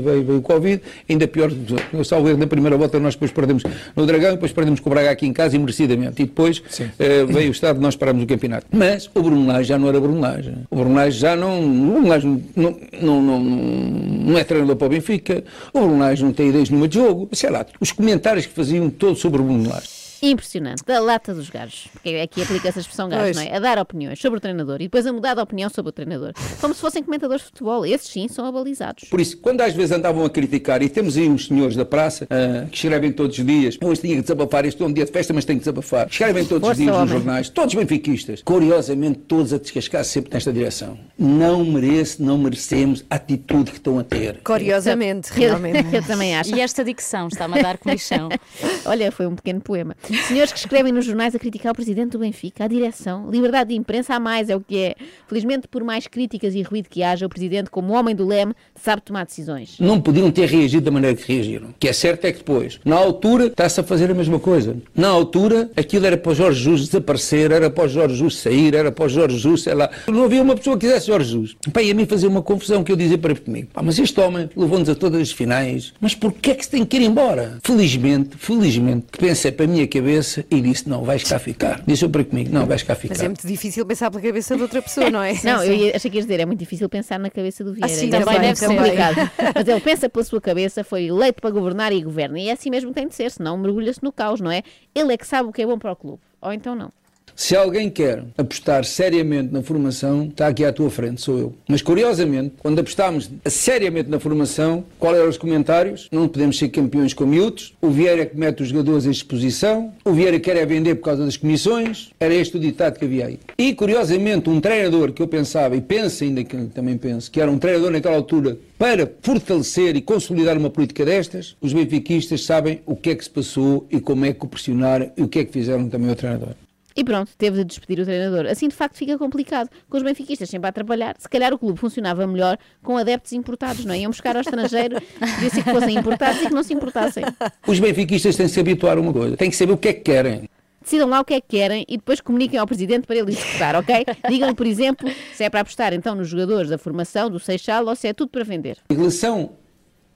veio, veio o Covid, ainda pior, eu salvo erro, na primeira volta nós depois perdemos no Dragão, depois perdemos com o Braga aqui em casa e merecidamente, e depois eh, veio o estado de nós paramos o campeonato. Mas o Bruno Lage já não era Bruno Lage. O Bruno Lage já não, o Bruno Lage não, não, não, não é treinador para o Benfica, o Bruno Lage não tem ideias nenhuma de jogo, sei lá, os comentários que faziam todos sobre o Bruno Lage. Impressionante. Da lata dos gajos. Porque aqui aplica-se a expressão gajo, Pois. não é? A dar opiniões sobre o treinador e depois a mudar de opinião sobre o treinador. Como se fossem comentadores de futebol. Esses sim são abalizados. Por isso, quando às vezes andavam a criticar, e temos aí uns senhores da praça ah, que escrevem todos os dias, eu hoje tinha que desabafar, este é um dia de festa, mas tenho que desabafar. Escrevem todos Força, os dias nos homem. jornais, todos benfiquistas, curiosamente todos a descascar sempre nesta direção. Não merece, não merecemos a atitude que estão a ter. Curiosamente, Eu- realmente. Eu também acho. E esta dicção está-me a dar comichão. Olha, foi um pequeno poema. Senhores que escrevem nos jornais a criticar o presidente do Benfica, a direção, liberdade de imprensa a mais é o que é. Felizmente, por mais críticas e ruído que haja, o presidente, como homem do leme, sabe tomar decisões. Não podiam ter reagido da maneira que reagiram. O que é certo é que depois, na altura, está-se a fazer a mesma coisa. Na altura, aquilo era para o Jorge Jesus desaparecer, era para o Jorge Jesus sair, era para o Jorge Jesus, sei lá. Não havia uma pessoa que quisesse Jorge Jesus. Pá, e a mim fazia uma confusão que eu dizia para comigo. Pá, mas este homem levou-nos a todas as finais. Mas porquê é que se tem que ir embora? Felizmente, felizmente, que pensei para a minha cabeça e disse, não, vais cá ficar. Disse eu para comigo, não, vais cá ficar. Mas é muito difícil pensar pela cabeça de outra pessoa, não é? Não, eu ia- achei que ias dizer, é muito difícil pensar na cabeça do Vieira. Ah, sim, também bem, deve é ser. complicado. Mas ele pensa pela sua cabeça, foi eleito para governar e governa. E é assim mesmo que tem de ser, senão mergulha-se no caos, não é? Ele é que sabe o que é bom para o clube. Ou então não. Se alguém quer apostar seriamente na formação, está aqui à tua frente, sou eu. Mas curiosamente, quando apostámos seriamente na formação, qual eram os comentários? Não podemos ser campeões com miúdos, o Vieira é que mete os jogadores à exposição, o Vieira quer é vender por causa das comissões, era este o ditado que havia aí. E curiosamente, um treinador que eu pensava, e penso ainda que também penso, que era um treinador naquela altura para fortalecer e consolidar uma política destas, os benfiquistas sabem o que é que se passou e como é que o pressionaram e o que é que fizeram também ao treinador. E pronto, teve de despedir o treinador. Assim, de facto, fica complicado. Com os benfiquistas sempre a atrapalhar. Se calhar o clube funcionava melhor com adeptos importados, não é? Iam buscar ao estrangeiro, devia ser que fossem importados e que não se importassem. Os benfiquistas têm que se habituar a uma coisa, têm que saber o que é que querem. Decidam lá o que é que querem e depois comuniquem ao presidente para ele executar, ok? Digam-lhe, por exemplo, se é para apostar então nos jogadores da formação, do Seixal, ou se é tudo para vender. Em relação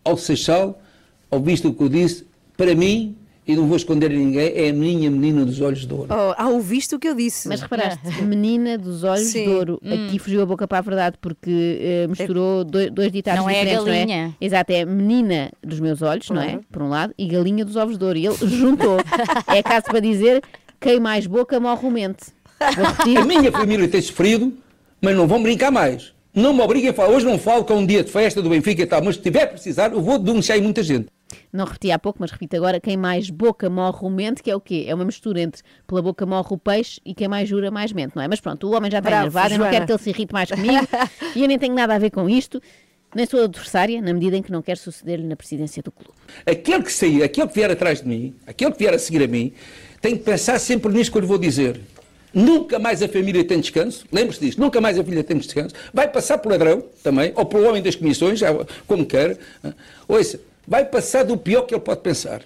ao Seixal, ao visto o que eu disse, para mim, e não vou esconder a ninguém, é a minha menina dos olhos de ouro. Oh, ah, ouviste o que eu disse. Mas reparaste, menina dos olhos Sim. de ouro. Hum. Aqui fugiu a boca para a verdade porque eh, misturou dois, dois ditados Não é a diferentes, não galinha. é? Exato, é menina dos meus olhos, não é? Por um lado, e galinha dos ovos de ouro. E ele juntou. é caso para dizer quem mais boca morre o mente. A minha família tem sofrido, mas não vão brincar mais. Não me obriguem a falar. Hoje não falo que é um dia de festa do Benfica e tal, mas se tiver a precisar, eu vou denunciar aí muita gente. Não repeti há pouco, mas repito agora: quem mais boca morre o mente, que é o quê? É uma mistura entre pela boca morre o peixe e quem mais jura mais mente, não é? Mas pronto, o homem já está Bravo, enervado, eu não quero que ele se irrite mais comigo e eu nem tenho nada a ver com isto, nem sou adversária, na medida em que não quero suceder-lhe na presidência do clube. Aquele que sair, aquele que vier atrás de mim, aquele que vier a seguir a mim, tem que pensar sempre nisto que eu lhe vou dizer. Nunca mais a família tem descanso, lembre-se disto, nunca mais a filha tem descanso. Vai passar por ladrão também, ou pelo homem das comissões, como quer. Ouça, vai passar do pior que ele pode pensar.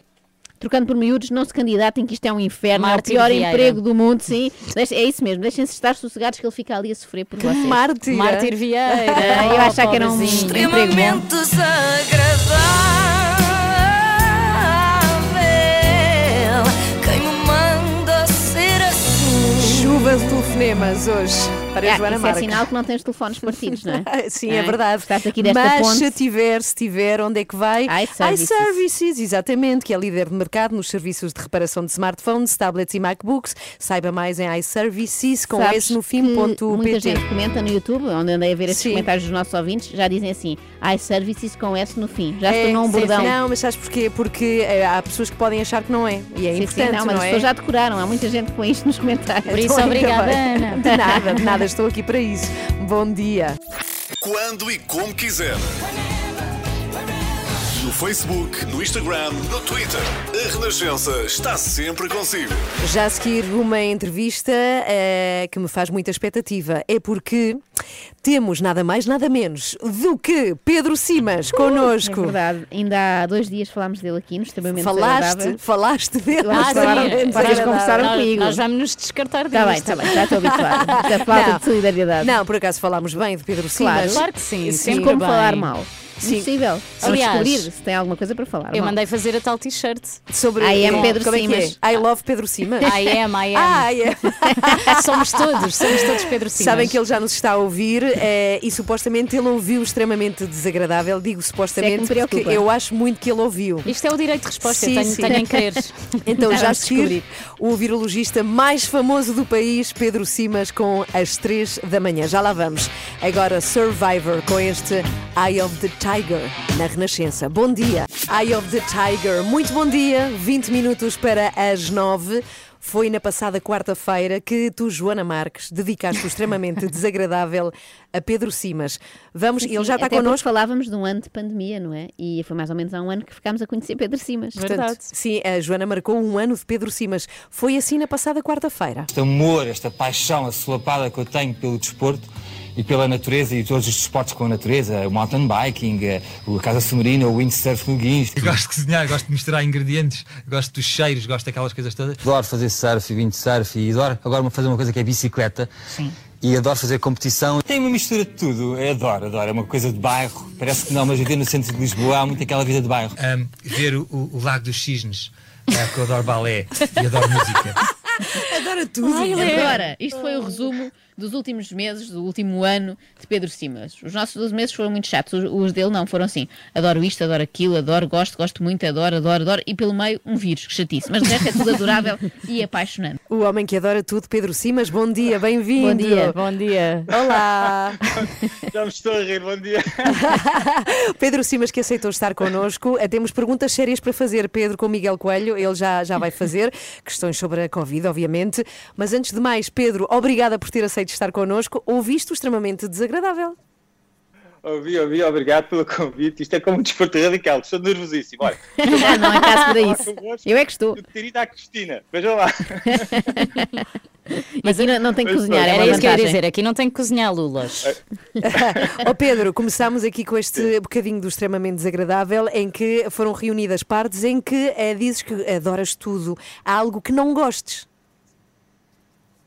Trocando por miúdos, não se candidatem, que isto é um inferno, Mártir é o pior Vieira. emprego do mundo, sim. É isso mesmo, deixem-se estar sossegados que ele fica ali a sofrer por vocês. Mártir. Mártir Vieira. Ah, eu Oh, achava que era um emprego bom. Extremamente desagradável. Chuva de telefonemas hoje para a Ah, Joana isso é sinal que não tens telefones partidos, não é? Sim, Ah, é verdade. Estás aqui desta Mas ponte. se tiver, se tiver, onde é que vai? iServices. iServices, exatamente, que é líder de mercado nos serviços de reparação de smartphones, tablets e MacBooks. Saiba mais em iServices com Sabes esse no que fim ponto Muita gente comenta no YouTube, onde andei a ver esses Sim. comentários dos nossos ouvintes, já dizem assim, iServices com S no fim. Já se É, tornou um sim, bordão. sim. Não, mas sabes porquê? Porque eh, há pessoas que podem achar que não é. E é Sim, sim, importante, não, mas as é? pessoas já decoraram. Há muita gente com isto nos comentários. Por isso, Então, obrigada. Ana. De nada, de nada, estou aqui para isso. Bom dia. Quando e como quiser. No Facebook, no Instagram, no Twitter. A Renascença está sempre consigo. Já a seguir uma entrevista eh, que me faz muita expectativa. É porque temos nada mais, nada menos do que Pedro Simas É connosco. verdade. Ainda há dois dias falámos dele aqui, no extremamente Falaste, desagradável. falaste dele. Ah, falaram- sim. vocês conversaram Nós- comigo. Nós vamos nos descartar disto. Está bem, está bem, já estou habituada. Da falta Não. de solidariedade. Não, por acaso falámos bem de Pedro Claro. Simas. Claro que sim, Sim, sempre como bem. falar mal. Sim. Impossível. Vamos Aliás, descobrir se tem alguma coisa para falar. Eu Não. mandei fazer a tal t-shirt. Sobre I am eh, Pedro como é que é? Simas. I love Pedro Simas. I am, I am. Ah, I am. somos todos, somos todos Pedro Simas. Sabem que ele já nos está a ouvir eh, e supostamente ele ouviu extremamente desagradável. Digo é supostamente que me porque eu acho muito que ele ouviu. Isto é o direito de resposta, Sim, eu tenho, sim. tenho em querer. Então Já seguir o virologista mais famoso do país, Pedro Simas, com as 3 da manhã. Já lá vamos. Agora Survivor com este Eye of the Tiger na Renascença. Bom dia. Eye of the Tiger. Muito bom dia. 20 minutos para as 9. Foi na passada quarta-feira que tu, Joana Marques, dedicaste o extremamente desagradável a Pedro Simas. Vamos, Sim, ele já está até connosco. falávamos de um ano de pandemia, não é? E foi mais ou menos há um ano que ficámos a conhecer Pedro Simas. Portanto, sim, a Joana marcou um ano de Pedro Simas. Foi assim na passada quarta-feira. Este amor, esta paixão assolapada que eu tenho pelo desporto e pela natureza e todos os desportos com a natureza, o mountain biking, eh, a casa submarina, o windsurf no guincho. Eu gosto de cozinhar, gosto de misturar ingredientes, gosto dos cheiros, gosto daquelas coisas todas. Adoro fazer surf e windsurf e adoro agora fazer uma coisa que é bicicleta. Sim. E adoro fazer competição. Tem uma mistura de tudo. Eu adoro, adoro. É uma coisa de bairro. Parece que não, mas viver no centro de Lisboa há muito aquela vida de bairro. Ahm, ver o, o- o Lago dos Cisnes, eh, que eu adoro balé e adoro música. Adora tudo. Ai, Agora, isto foi o resumo dos últimos meses, do último ano de Pedro Simas. Os nossos 12 meses foram muito chatos, os, os dele não, foram assim. Adoro isto, adoro aquilo, adoro, gosto, gosto muito, adoro, adoro, adoro. E pelo meio, um vírus, que chatice. Mas de resto é tudo adorável e apaixonante. O homem que adora tudo, Pedro Simas. Bom dia, bem-vindo. Bom dia. Bom dia. Olá. Já me estou a rir, bom dia. Pedro Simas que aceitou estar connosco. Eh, Temos perguntas sérias para fazer, Pedro, com Miguel Coelho. Ele já, já vai fazer. Questões sobre a Covid, obviamente. Mas antes de mais, Pedro, obrigada por ter aceito estar connosco. Ouviste o extremamente desagradável. Ouvi, ouvi, obrigado pelo convite. Isto é como um desporto radical, estou nervosíssimo. Olha, Ah, não é caso para isso. Eu é que estou. eu Cristina, vejam lá. Mas aqui não, não tem que cozinhar, é Era isso que eu ia dizer, aqui não tem que cozinhar lulas. Ó Pedro, começámos aqui com este bocadinho do extremamente desagradável em que foram reunidas partes em que eh, dizes que adoras tudo. Há algo que não gostes.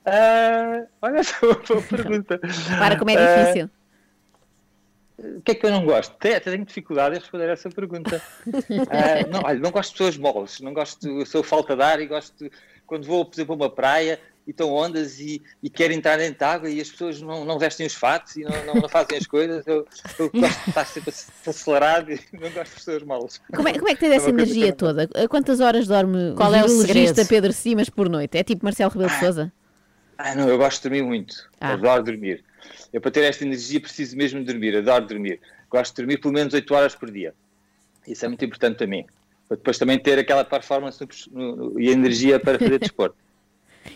Ah, olha só uma boa pergunta. Para como é Ah, difícil. o que é que eu não gosto? Até, até tenho dificuldade em responder a essa pergunta. Ah, não, olha, não gosto de pessoas moles, não gosto, eu sou falta de ar e gosto, quando vou, por exemplo, a uma praia e estão ondas e, e quero entrar dentro de água e as pessoas não, não vestem os fatos e não, não, não fazem as coisas, eu, eu gosto de estar sempre acelerado e não gosto de pessoas moles. Como é, como é que tens essa É coisa energia toda? A Quantas horas dorme Qual o é o segredo? Pedro Simas por noite? É tipo Marcelo Rebelo de Sousa? Ah, não, eu gosto de dormir muito. Ah. Adoro dormir. Eu, para ter esta energia, preciso mesmo de dormir. Adoro dormir. Gosto de dormir pelo menos 8 horas por dia. Isso é muito importante para mim. Para depois também ter aquela performance no- no- e a energia para fazer desporto.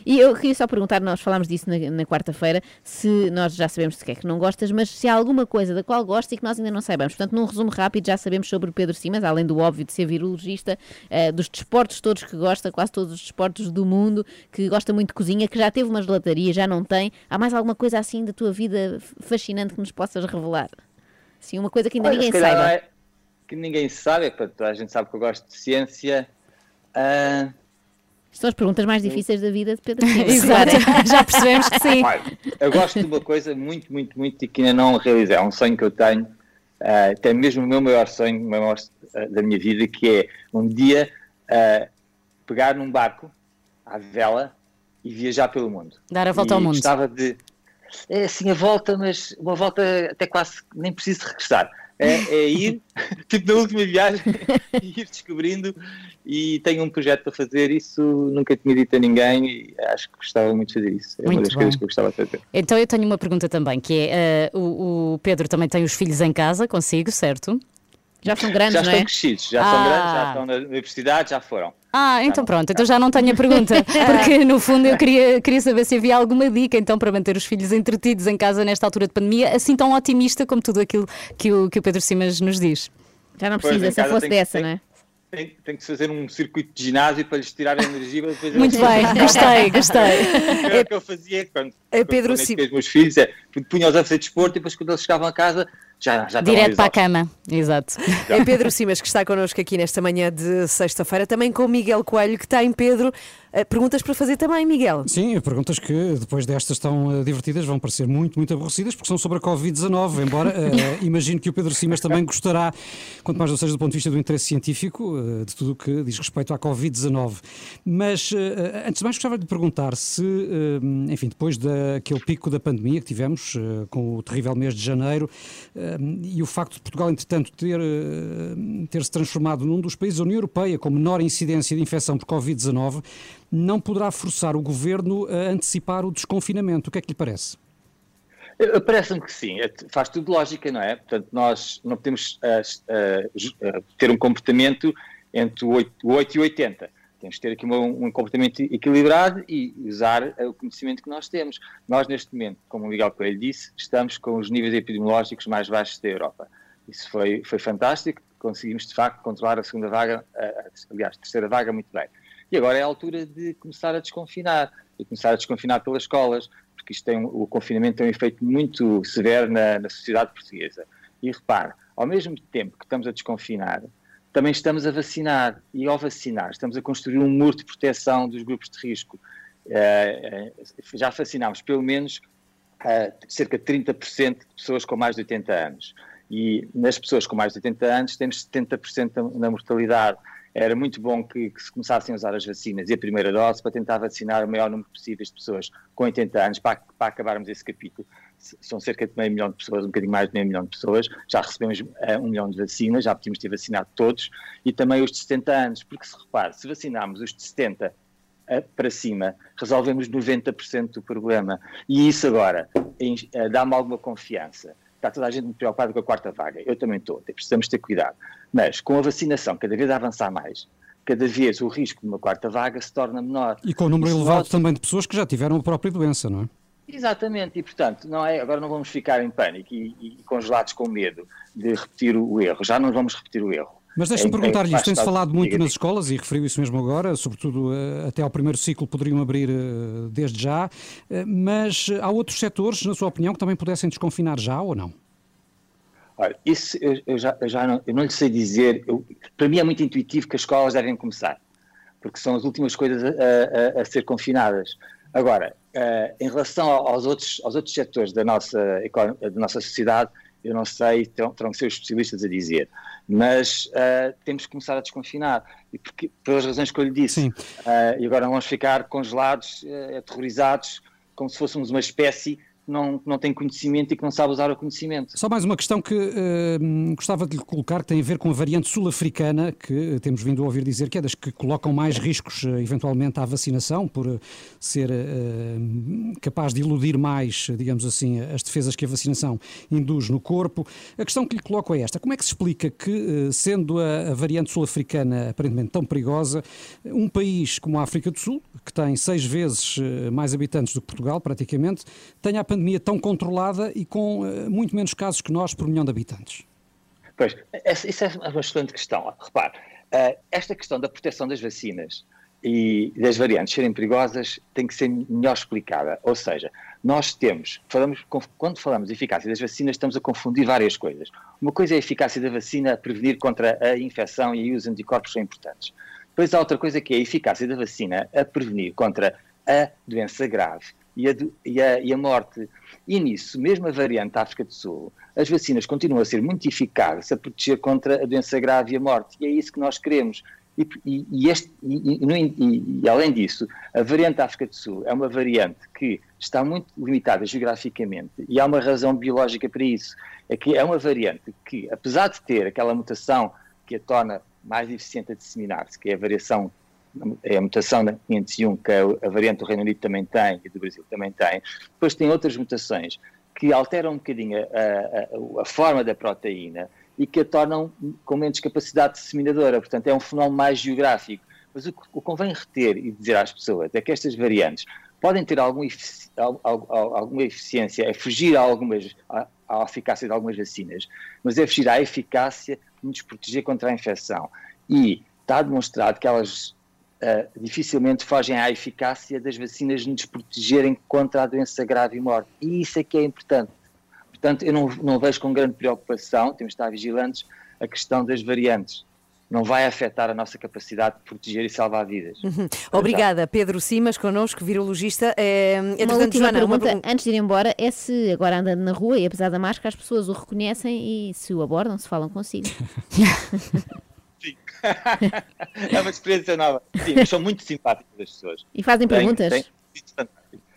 E eu queria só perguntar, nós falámos disso na, na quarta-feira, se nós já sabemos de que é que não gostas, mas se há alguma coisa da qual gostas e que nós ainda não saibamos. Portanto, num resumo rápido, já sabemos sobre o Pedro Simas, além do óbvio de ser virologista, eh, dos desportos todos que gosta, quase todos os desportos do mundo, que gosta muito de cozinha, que já teve uma gelataria, já não tem. Há mais alguma coisa assim da tua vida fascinante que nos possas revelar? Sim, uma coisa que ainda Olha, ninguém saiba. é- que ninguém sabe, é a gente sabe que eu gosto de ciência. Ah, São as perguntas mais difíceis da vida de Pedro Simas. Exato, já percebemos que sim. Olha, eu gosto de uma coisa muito, muito, muito e que ainda não realizei. É um sonho que eu tenho, ah, até mesmo o meu maior sonho o maior, ah, da minha vida, que é um dia ah, pegar num barco à vela e viajar pelo mundo. Dar a volta E ao mundo. Gostava de. É assim a volta, mas uma volta até quase que nem preciso regressar. É, é ir, tipo na última viagem, ir descobrindo. E tenho um projeto para fazer isso, nunca tinha dito a ninguém e acho que gostava muito de fazer isso. É uma Muito das coisas bom. que eu gostava de fazer. Então eu tenho uma pergunta também, que é, eh, o, o Pedro também tem os filhos em casa consigo, certo? Já são grandes, já não estão é? crescidos, já Ah. são grandes, já estão na universidade, já foram. Ah, então pronto, então já não tenho a pergunta, porque no fundo eu queria, queria saber se havia alguma dica então para manter os filhos entretidos em casa nesta altura de pandemia, assim tão otimista como tudo aquilo que o, que o Pedro Simas nos diz. Já não Pois, precisa, em se fosse tem que- dessa, tem- não é? Tem, tem que se fazer um circuito de ginásio para lhes tirar a energia. para depois Muito bem, gostei, gostei. Era o que eu fazia quando, É quando Pedro quando Sim- com os meus filhos, é, punha-os a fazer desporto e depois quando eles chegavam a casa já, já estavam Direto para a cama, exato. É Pedro Simas que está connosco aqui nesta manhã de sexta-feira, também com o Miguel Coelho, que tem, Pedro, Eh, Perguntas para fazer também, Miguel. Sim, perguntas que depois destas tão eh, divertidas vão parecer muito, muito aborrecidas porque são sobre a Covid-19, embora eh, imagino que o Pedro Simas também gostará, quanto mais não seja do ponto de vista do interesse científico, eh, de tudo o que diz respeito à Covid-19. Mas, eh, antes de mais, gostava de perguntar se, eh, enfim, depois daquele pico da pandemia que tivemos, eh, com o terrível mês de janeiro, eh, e o facto de Portugal, entretanto, ter, eh, ter se transformado num dos países da União Europeia com menor incidência de infecção por Covid-19, não poderá forçar o governo a antecipar o desconfinamento. O que é que lhe parece? Eh, Parece-me que sim, É- faz tudo lógica, não é? Portanto, nós não podemos ju- ah, ter um comportamento entre o 8, o 8 e o 80. Temos que ter aqui uma- um comportamento equilibrado e usar o conhecimento que nós temos. Nós, neste momento, como o Miguel Coelho disse, estamos com os níveis epidemiológicos mais baixos da Europa. Isso foi, foi fantástico, conseguimos de facto controlar a segunda vaga, aliás, a terceira vaga muito bem. E agora é a altura de começar a desconfinar, e começar a desconfinar pelas escolas, porque isto tem, o confinamento tem um efeito muito severo na, na sociedade portuguesa. E repare, ao mesmo tempo que estamos a desconfinar, também estamos a vacinar. E ao vacinar, estamos a construir um muro de proteção dos grupos de risco. Eh, eh, já vacinámos pelo menos eh, cerca de 30% de pessoas com mais de 80 anos. E nas pessoas com mais de 80 anos temos 70% da- na mortalidade. Era muito bom que, que se começassem a usar as vacinas e a primeira dose para tentar vacinar o maior número possível de pessoas com 80 anos para, para acabarmos esse capítulo. São cerca de meio milhão de pessoas, um bocadinho mais de meio milhão de pessoas. Já recebemos eh, um milhão de vacinas, já podíamos ter vacinado todos e também os de 70 anos, porque se repare, se vacinarmos os de 70 eh, para cima, resolvemos 90% do problema. E isso agora eh, dá-me alguma confiança. Está toda a gente muito preocupada com a quarta vaga. Eu também estou. Precisamos ter cuidado. Mas com a vacinação cada vez a avançar mais, cada vez o risco de uma quarta vaga se torna menor. E com o número elevado nós- também de pessoas que já tiveram a própria doença, não é? Exatamente, e portanto, não é, agora não vamos ficar em pânico e, e congelados com medo de repetir o erro. Já não vamos repetir o erro. Mas deixa-me É- é- perguntar-lhe isto, tem-se falado muito nas escolas e referiu isso mesmo agora, sobretudo eh, até ao primeiro ciclo poderiam abrir eh, desde já, eh, mas há outros setores, na sua opinião, que também pudessem desconfinar já ou não? Olha, isso eu, já, eu já não, eu não lhe sei dizer. Eu- para mim é muito intuitivo que as escolas devem começar, porque são as últimas coisas a, a- a ser confinadas. Agora, em relação ao- aos outros, aos outros setores da nossa, da nossa sociedade, eu não sei, terão, terão que ser os especialistas a dizer, mas eh, temos que começar a desconfinar, e porque, pelas razões que eu lhe disse. Eh, e agora vamos ficar congelados, eh, aterrorizados, como se fôssemos uma espécie não, que não tem conhecimento e que não sabe usar o conhecimento. Só mais uma questão que eh, gostava de lhe colocar, que tem a ver com a variante sul-africana, que temos vindo a ouvir dizer que é das que colocam mais riscos, eh, eventualmente, à vacinação, por eh, ser eh, capaz de iludir mais, digamos assim, as defesas que a vacinação induz no corpo. A questão que lhe coloco é esta: como é que se explica que, sendo a, a variante sul-africana aparentemente tão perigosa, um país como a África do Sul, que tem seis vezes mais habitantes do que Portugal, praticamente, tenha a pandemia tão controlada e com eh, muito menos casos que nós por milhão de habitantes? Pois, isso é uma excelente questão. Repare, eh, esta questão da proteção das vacinas e das variantes serem perigosas tem que ser melhor explicada. Ou seja, nós temos, falamos, quando falamos de eficácia das vacinas, estamos a confundir várias coisas. Uma coisa é a eficácia da vacina a prevenir contra a infecção e os anticorpos são importantes. Depois há outra coisa que é a eficácia da vacina a prevenir contra a doença grave e a, e a- e a morte. E nisso, mesmo a variante África do Sul, as vacinas continuam a ser muito eficazes a proteger contra a doença grave e a morte. E é isso que nós queremos. E, e- este- além disso, a variante África do Sul é uma variante que está muito limitada geograficamente e há uma razão biológica para isso. É que é uma variante que, apesar de ter aquela mutação que a torna mais eficiente a disseminar-se, que é a variação é a mutação da 501 que a variante do Reino Unido também tem e do Brasil também tem, depois tem outras mutações que alteram um bocadinho a, a- a forma da proteína e que a tornam com menos capacidade disseminadora, portanto é um fenómeno mais geográfico. Mas o que convém reter e dizer às pessoas é que estas variantes podem ter alguma, efici- al- al- al- alguma eficiência, é fugir a algumas, à, à eficácia de algumas vacinas, mas é fugir à eficácia de nos proteger contra a infecção. E está demonstrado que elas Uh, dificilmente fogem à eficácia das vacinas nos protegerem contra a doença grave e morte. E isso é que é importante. Portanto, eu não, não vejo com grande preocupação, temos de estar vigilantes, a questão das variantes. não vai afetar a nossa capacidade de proteger e salvar vidas. Uhum. Obrigada, Pedro Simas, connosco, virologista. É, Uma entretanto, última Joana, uma pergunta, pergunta- antes de ir embora, é se agora andando na rua e apesar da máscara as pessoas o reconhecem e se o abordam, se falam consigo. é uma experiência nova. Sim, mas são muito simpáticas as pessoas. E fazem Têm- perguntas? têm-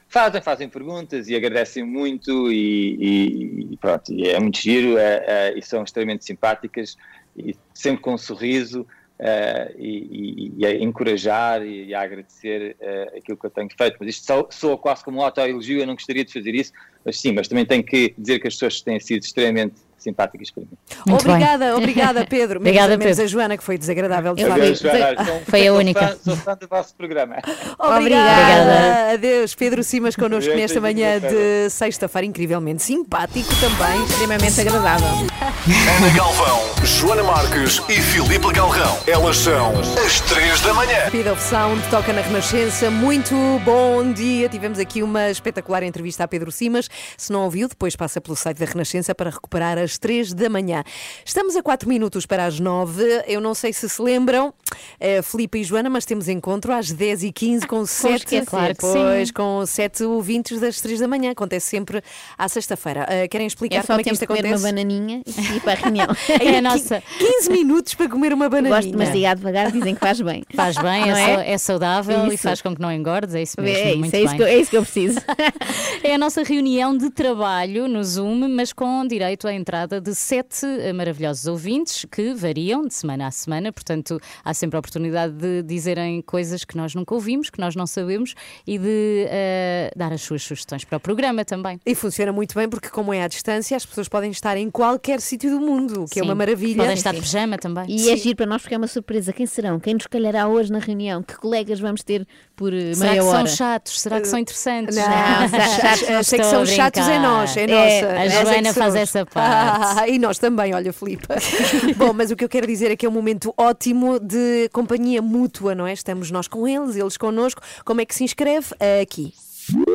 Fazem, fazem perguntas e agradecem muito e, e- pronto, e é muito giro é, é, e são extremamente simpáticas e sempre com um sorriso é, e, e- a encorajar e, a agradecer é, aquilo que eu tenho feito. Mas isto soa quase como um autoelogio, eu não gostaria de fazer isso, mas sim, mas também tenho que dizer que as pessoas têm sido extremamente simpáticas para mim. Obrigada, obrigada, Pedro. Obrigada, menos Pedro. a Joana, que foi desagradável. de Adeus, facto. Joana. Sou- Foi a sou única. fã- Sou fã do vosso programa. Obrigada. Adeus, Pedro Simas connosco Adeus, nesta manhã de sexta-feira, incrivelmente simpático também. Extremamente agradável. Ana Galvão, Joana Marques e Filipe Galrão. Elas são as três da manhã. Speed of Sound toca na Renascença. Muito bom dia. Tivemos aqui uma espetacular entrevista a Pedro Simas. Se não ouviu, depois passa pelo site da Renascença para recuperar às 3 da manhã. Estamos a 4 minutos para as 9. Eu não sei se se lembram, eh, Filipe e Joana, mas temos encontro às 10 e 15 com 7 esquecer. Claro pois, com 7 ouvintes das 3 da manhã. Acontece sempre à sexta-feira. Eh, querem explicar É como é que isto de comer acontece? uma bananinha e ir para a reunião. É a nossa. 15 minutos para comer uma bananinha. Gosto, mas diga devagar, dizem que faz bem. Faz bem, é, sau- é saudável e Isso. faz com que não engordes, é isso mesmo. É isso, é isso que é isso que eu preciso. É a nossa reunião de trabalho no Zoom, mas com direito à entrada de sete eh, maravilhosos ouvintes que variam de semana a semana, portanto há sempre a oportunidade de dizerem coisas que nós nunca ouvimos, que nós não sabemos e de eh, dar as suas sugestões para o programa também. E funciona muito bem porque, como é à distância, as pessoas podem estar em qualquer sítio do mundo, o que é Sim. uma maravilha. Podem estar de pijama também. E é giro para nós porque é uma surpresa. Quem serão? Quem nos calhará hoje na reunião? Que colegas vamos ter por eh, Será meia que hora? são chatos? Será que são interessantes? Não, chatos, Não sei que são chatos, é nós, é É, nossa. a é que Joana faz somos. essa parte. Ah, e nós também, olha, Filipe. Bom, mas o que eu quero dizer é que é um momento ótimo de companhia mútua, não é? Estamos nós com eles, eles connosco. Como é que se inscreve? Aqui.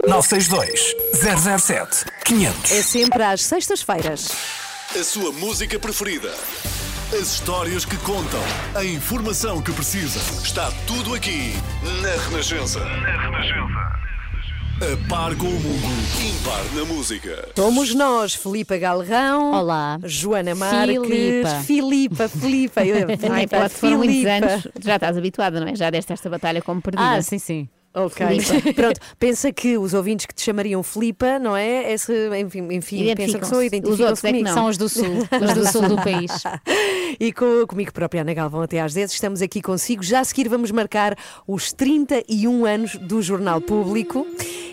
962 007 500. É sempre às sextas-feiras. A sua música preferida. As histórias que contam. A informação que precisa. Está tudo aqui na Renascença. Na Renascença. A par com o mundo, impar na música. Somos nós, Filipa Galrão. Olá. Joana Marques. Filipa. Filipa, Filipa. eu- Ai, Filipa, pode, foram muitos Filipa. anos. Já estás habituada, não é? Já deste esta batalha como perdida. Ah, sim, sim. Ok, Filipa. pronto. Pensa que os ouvintes que te chamariam Filipa, não é? Esse, enfim, enfim pensa que sou, Identificam-se. Os outros é que comigo. São os do Sul, os do Sul do país. E com, comigo própria, Ana Galvão, até às 10, estamos aqui consigo. Já a seguir vamos marcar os 31 anos do Jornal Público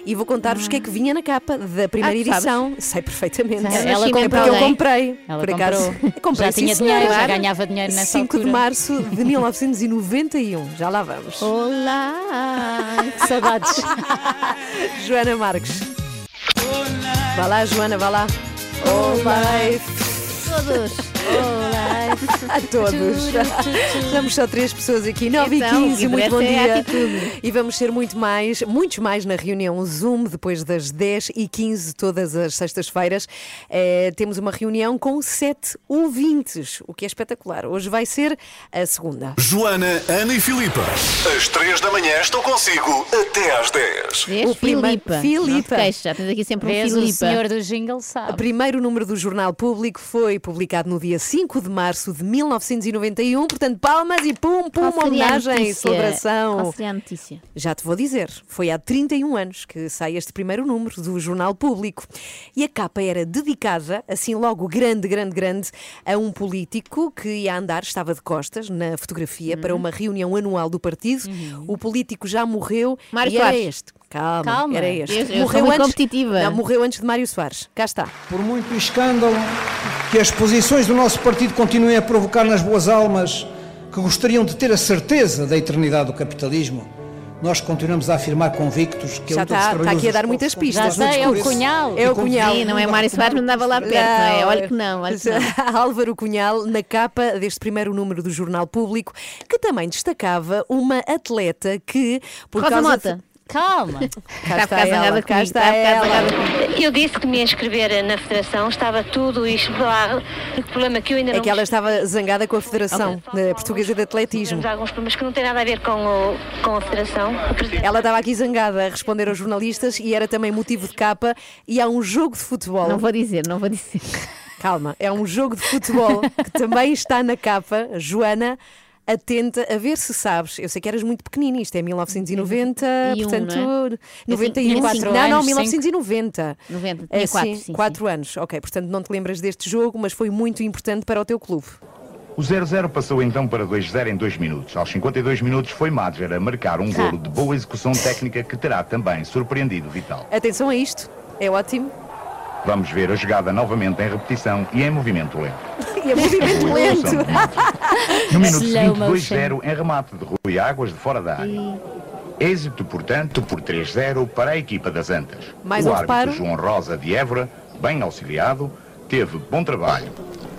e vou contar-vos o que é que vinha na capa da primeira Ah, tu sabes? edição. Sei perfeitamente. Ela é de porque eu comprei. Ela Por acaso, comprou. comprei já sim, tinha senhora. dinheiro, já ganhava dinheiro nessa 5 de altura. março de 1991. Já lá vamos. Olá! Saudades. Joana Marques. Vá lá, Joana, vá lá. Olá. Todos! A todos. Estamos só três pessoas aqui, 9 Então, e 15, o que muito bom é a dia. E vamos ser muito mais, muitos mais na reunião Zoom, depois das 10 e 15, todas as sextas-feiras. Eh, temos uma reunião com sete ouvintes, o que é espetacular. Hoje vai ser a segunda. Joana, Ana e Filipa. Às 3 da manhã estou consigo até às 10. Vês? O primeiro- Filipa. Filipa. Não te queixes, já tens aqui sempre um o Filipa. senhor do jingle O sabe. primeiro número do Jornal Público foi publicado no dia 5 de março de 1991, portanto, palmas e pum, pum, Qual homenagem, celebração. Qual seria a notícia? Já te vou dizer, foi há 31 anos que sai este primeiro número do Jornal Público. E a capa era dedicada, assim logo grande, grande, grande, a um político que ia andar, estava de costas na fotografia para uma reunião anual do partido. O político já morreu Mário e era Soares. este. Calma, Calma. era este. Eu- eu sou muito competitiva. Não, morreu antes de Mário Soares. Cá está. Por muito escândalo que as posições do nosso partido continuem a provocar nas boas almas que gostariam de ter a certeza da eternidade do capitalismo, nós continuamos a afirmar convictos que Já está, está aqui a dar muitas pistas. Já sei, é o. Cunhal. É o Cunhal. Sim, não é Mário Soares, não andava lá perto, não é? Olha que não, olha que não. Álvaro Cunhal, na capa deste primeiro número do Jornal Público, que também destacava uma atleta que, por Rosa causa Mota. de- Calma. Cá está ela, cá está ela. Eu disse que me ia inscrever na federação, estava tudo isto lá. O problema é que eu ainda não. É que ela estava zangada com a Federação eh, Portuguesa de Atletismo. Temos alguns problemas que não têm nada a ver com, o, com a federação. Ela estava aqui zangada a responder aos jornalistas e era também motivo de capa. E há um jogo de futebol. Não vou dizer, não vou dizer. Calma, é um jogo de futebol que também está na capa. Joana, atenta a ver se sabes. Eu sei que eras muito pequenina, isto é 1990, E um, portanto. não é? 91. Tinha quatro não, não, anos, 1990. 90, É, tinha quatro, sim, sim, sim. quatro anos. Ok, portanto não te lembras deste jogo, mas foi muito importante para o teu clube. O 0-0 passou então para 2-0 em 2 minutos. Aos 52 minutos foi Madger a marcar um golo de boa execução técnica que terá também surpreendido Vital. Atenção a isto, é ótimo. Vamos ver a jogada novamente em repetição e em movimento lento. E é movimento lento. No minuto seguinte, motion. 2-0 em remate de Rui Águas de fora da área. Êxito, portanto, por 3-0 para a equipa das Antas. Mais o um árbitro reparo. João Rosa de Évora, bem auxiliado, teve bom trabalho.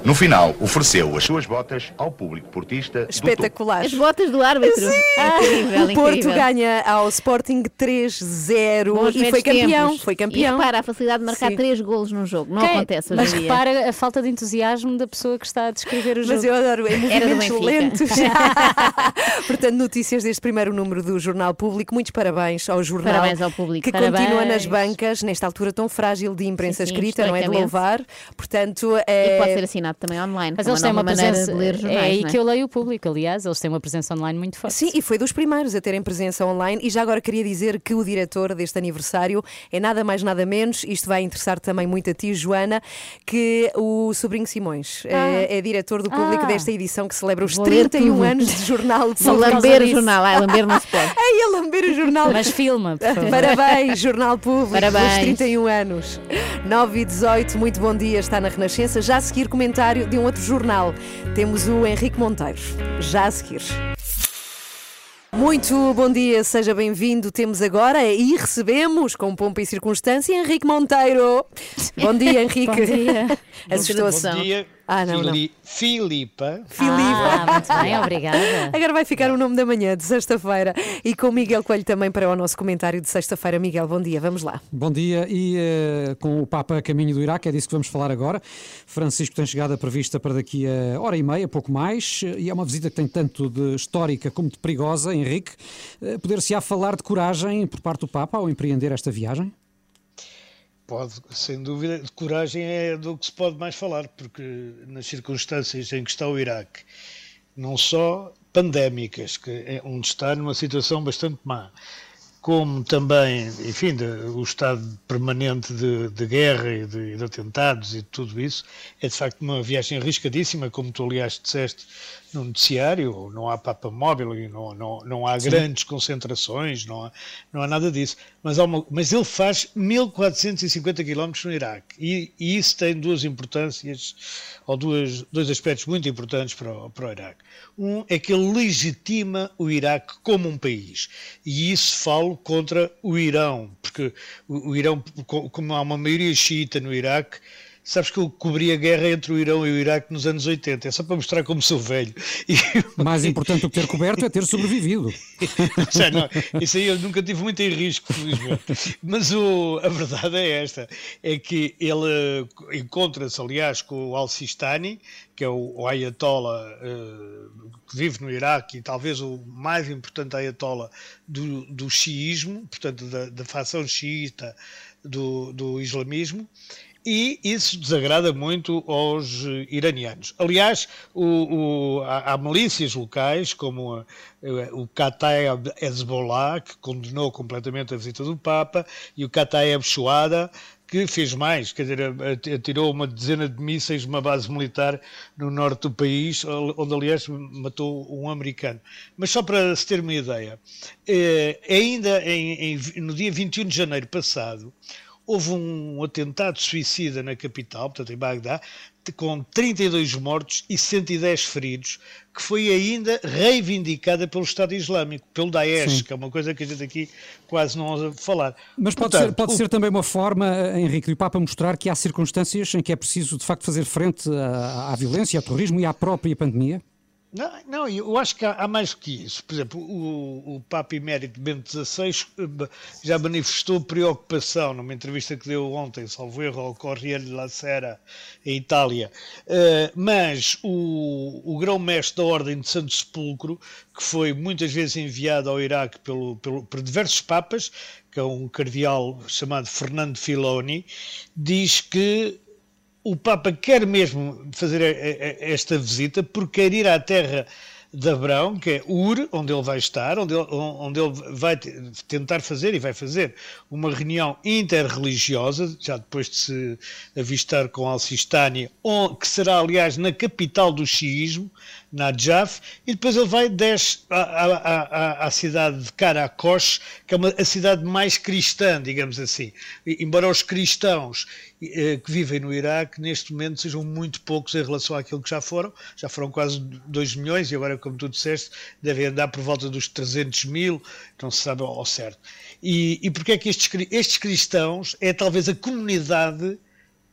No final, ofereceu as suas botas ao público portista Espetacular. As botas do árbitro. Sim. Incrível, o Porto incrível. ganha ao Sporting 3-0 Bons e foi campeão. tempos. Foi campeão. E repara, a facilidade de marcar Sim. três golos num jogo. Não Ok, acontece hoje Mas dia. repara a falta de entusiasmo da pessoa que está a descrever o jogo. Mas eu adoro, em do movimentos lentos. Portanto, notícias deste primeiro número do Jornal Público. Muitos parabéns ao jornal. Parabéns ao público. Que Parabéns. continua nas bancas, nesta altura tão frágil de imprensa Sim, sim, escrita, não é? De louvar. Portanto, E é. pode ser assinado também online. Mas é eles têm uma presença. de ler jornais. é aí não que eu leio o público, aliás, eles têm uma presença online muito forte. Sim, e foi dos primeiros a terem presença online. E já agora queria dizer que o diretor deste aniversário é nada mais, nada menos. Isto vai interessar também muito a ti, Joana, que o sobrinho Simões é, é diretor do público Ah. desta edição que celebra os Vou ler 31 tudo. anos de jornal de Só por causa lamber o jornal. Ai, lamber não se pode. Ai, a lamber o jornal. Mas filma, por favor. Parabéns, Jornal Público, Parabéns. dos 31 anos. 9 e 18, muito bom dia, está na Renascença. Já a seguir, comentário de um outro jornal. Temos o Henrique Monteiro. Já a seguir. Muito bom dia, seja bem-vindo. Temos agora e recebemos, com pompa e circunstância, Henrique Monteiro. Bom dia, Henrique. Bom dia. Assustou-se. Bom dia, Ah, não, não. Fili- Filipa. Ah, muito bem, obrigada. Agora vai ficar o nome da manhã de sexta-feira e com o Miguel Coelho também para o nosso comentário de sexta-feira. Miguel, bom dia, vamos lá. Bom dia. E eh, com o Papa a caminho do Iraque, é disso que vamos falar agora. Francisco tem chegada prevista para daqui a hora e meia, pouco mais, e é uma visita que tem tanto de histórica como de perigosa. Henrique, eh, poder-se-á falar de coragem por parte do Papa ao empreender esta viagem? Pode, sem dúvida, de coragem é do que se pode mais falar, porque nas circunstâncias em que está o Iraque, não só pandémicas, que é onde está numa situação bastante má, como também, enfim, de- o estado permanente de, de guerra e de, de atentados e tudo isso, é de facto uma viagem arriscadíssima, como tu aliás disseste no noticiário, não há Papa móvel e não, não, não há Sim. grandes concentrações, não há, não há nada disso, mas, uma- mas ele faz 1450 quilómetros no Iraque e, e isso tem duas importâncias, ou duas, dois aspectos muito importantes para o, para o Iraque. Um é que ele legitima o Iraque como um país. E isso falo contra o Irão, porque o, o Irão, co- como há uma maioria xiita no Iraque, sabes que eu cobri a guerra entre o Irão e o Iraque nos anos 80. É só para mostrar como sou velho. E- Mais importante do que ter coberto é ter sobrevivido. Já não, isso aí eu nunca tive muito em risco, felizmente. Mas o- a verdade é esta: é que ele eh, encontra-se, aliás, com o Al-Sistani, que é o, o Ayatollah eh, que vive no Iraque e talvez o mais importante Ayatollah do, do xiismo, portanto, da, da facção xiita do, do islamismo. E isso desagrada muito aos eh, iranianos. Aliás, o- o- há, há milícias locais, como a- eh, o Kataeb Hezbollah, que condenou completamente a visita do Papa, e o Kataeb Shuada, que fez mais, quer dizer, at- atirou uma dezena de mísseis de uma base militar no norte do país, onde, aliás, matou um americano. Mas só para se ter uma ideia, eh, ainda em- em- no dia 21 de janeiro passado, houve um atentado suicida na capital, portanto em Bagdá, com 32 mortos e 110 feridos, que foi ainda reivindicada pelo Estado Islâmico, pelo Daesh, Sim. que é uma coisa que a gente aqui quase não ousa falar. Mas pode, Portanto, ser, pode o- ser também uma forma, eh, Henrique, o Papa mostrar que há circunstâncias em que é preciso, de facto, fazer frente à, à violência, ao terrorismo e à própria pandemia? Não, não, eu acho que há, há mais que isso. Por exemplo, o, o Papa Emérito Bento XVI eh, já manifestou preocupação numa entrevista que deu ontem, salvo erro, ao Corriere della Sera, em Itália. Eh, mas o, o grão-mestre da Ordem de Santo Sepulcro, que foi muitas vezes enviado ao Iraque pelo, pelo, por diversos papas, que é um cardeal chamado Fernando Filoni, diz que o Papa quer mesmo fazer esta visita porque quer ir à terra de Abrão, que é Ur, onde ele vai estar, onde ele, onde ele vai te- tentar fazer e vai fazer uma reunião interreligiosa, já depois de se avistar com Al-Sistani, on- que será, aliás, na capital do xiismo, na Najaf, e depois ele vai desce à, à, à, à cidade de Karakosh, que é uma, a cidade mais cristã, digamos assim. E- Embora os cristãos eh, que vivem no Iraque neste momento sejam muito poucos em relação àquilo que já foram, já foram quase 2 milhões e agora, como tu disseste, devem andar por volta dos 300 mil, não se sabe ao certo. E, e porque é que estes, estes cristãos é talvez a comunidade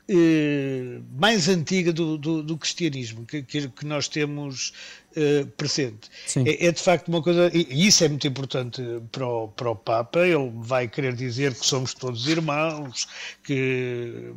eh, mais antiga do, do- do cristianismo que, que- nós temos eh, presente. É, é de facto uma coisa, e isso é muito importante para o, para o Papa, ele vai querer dizer que somos todos irmãos, que,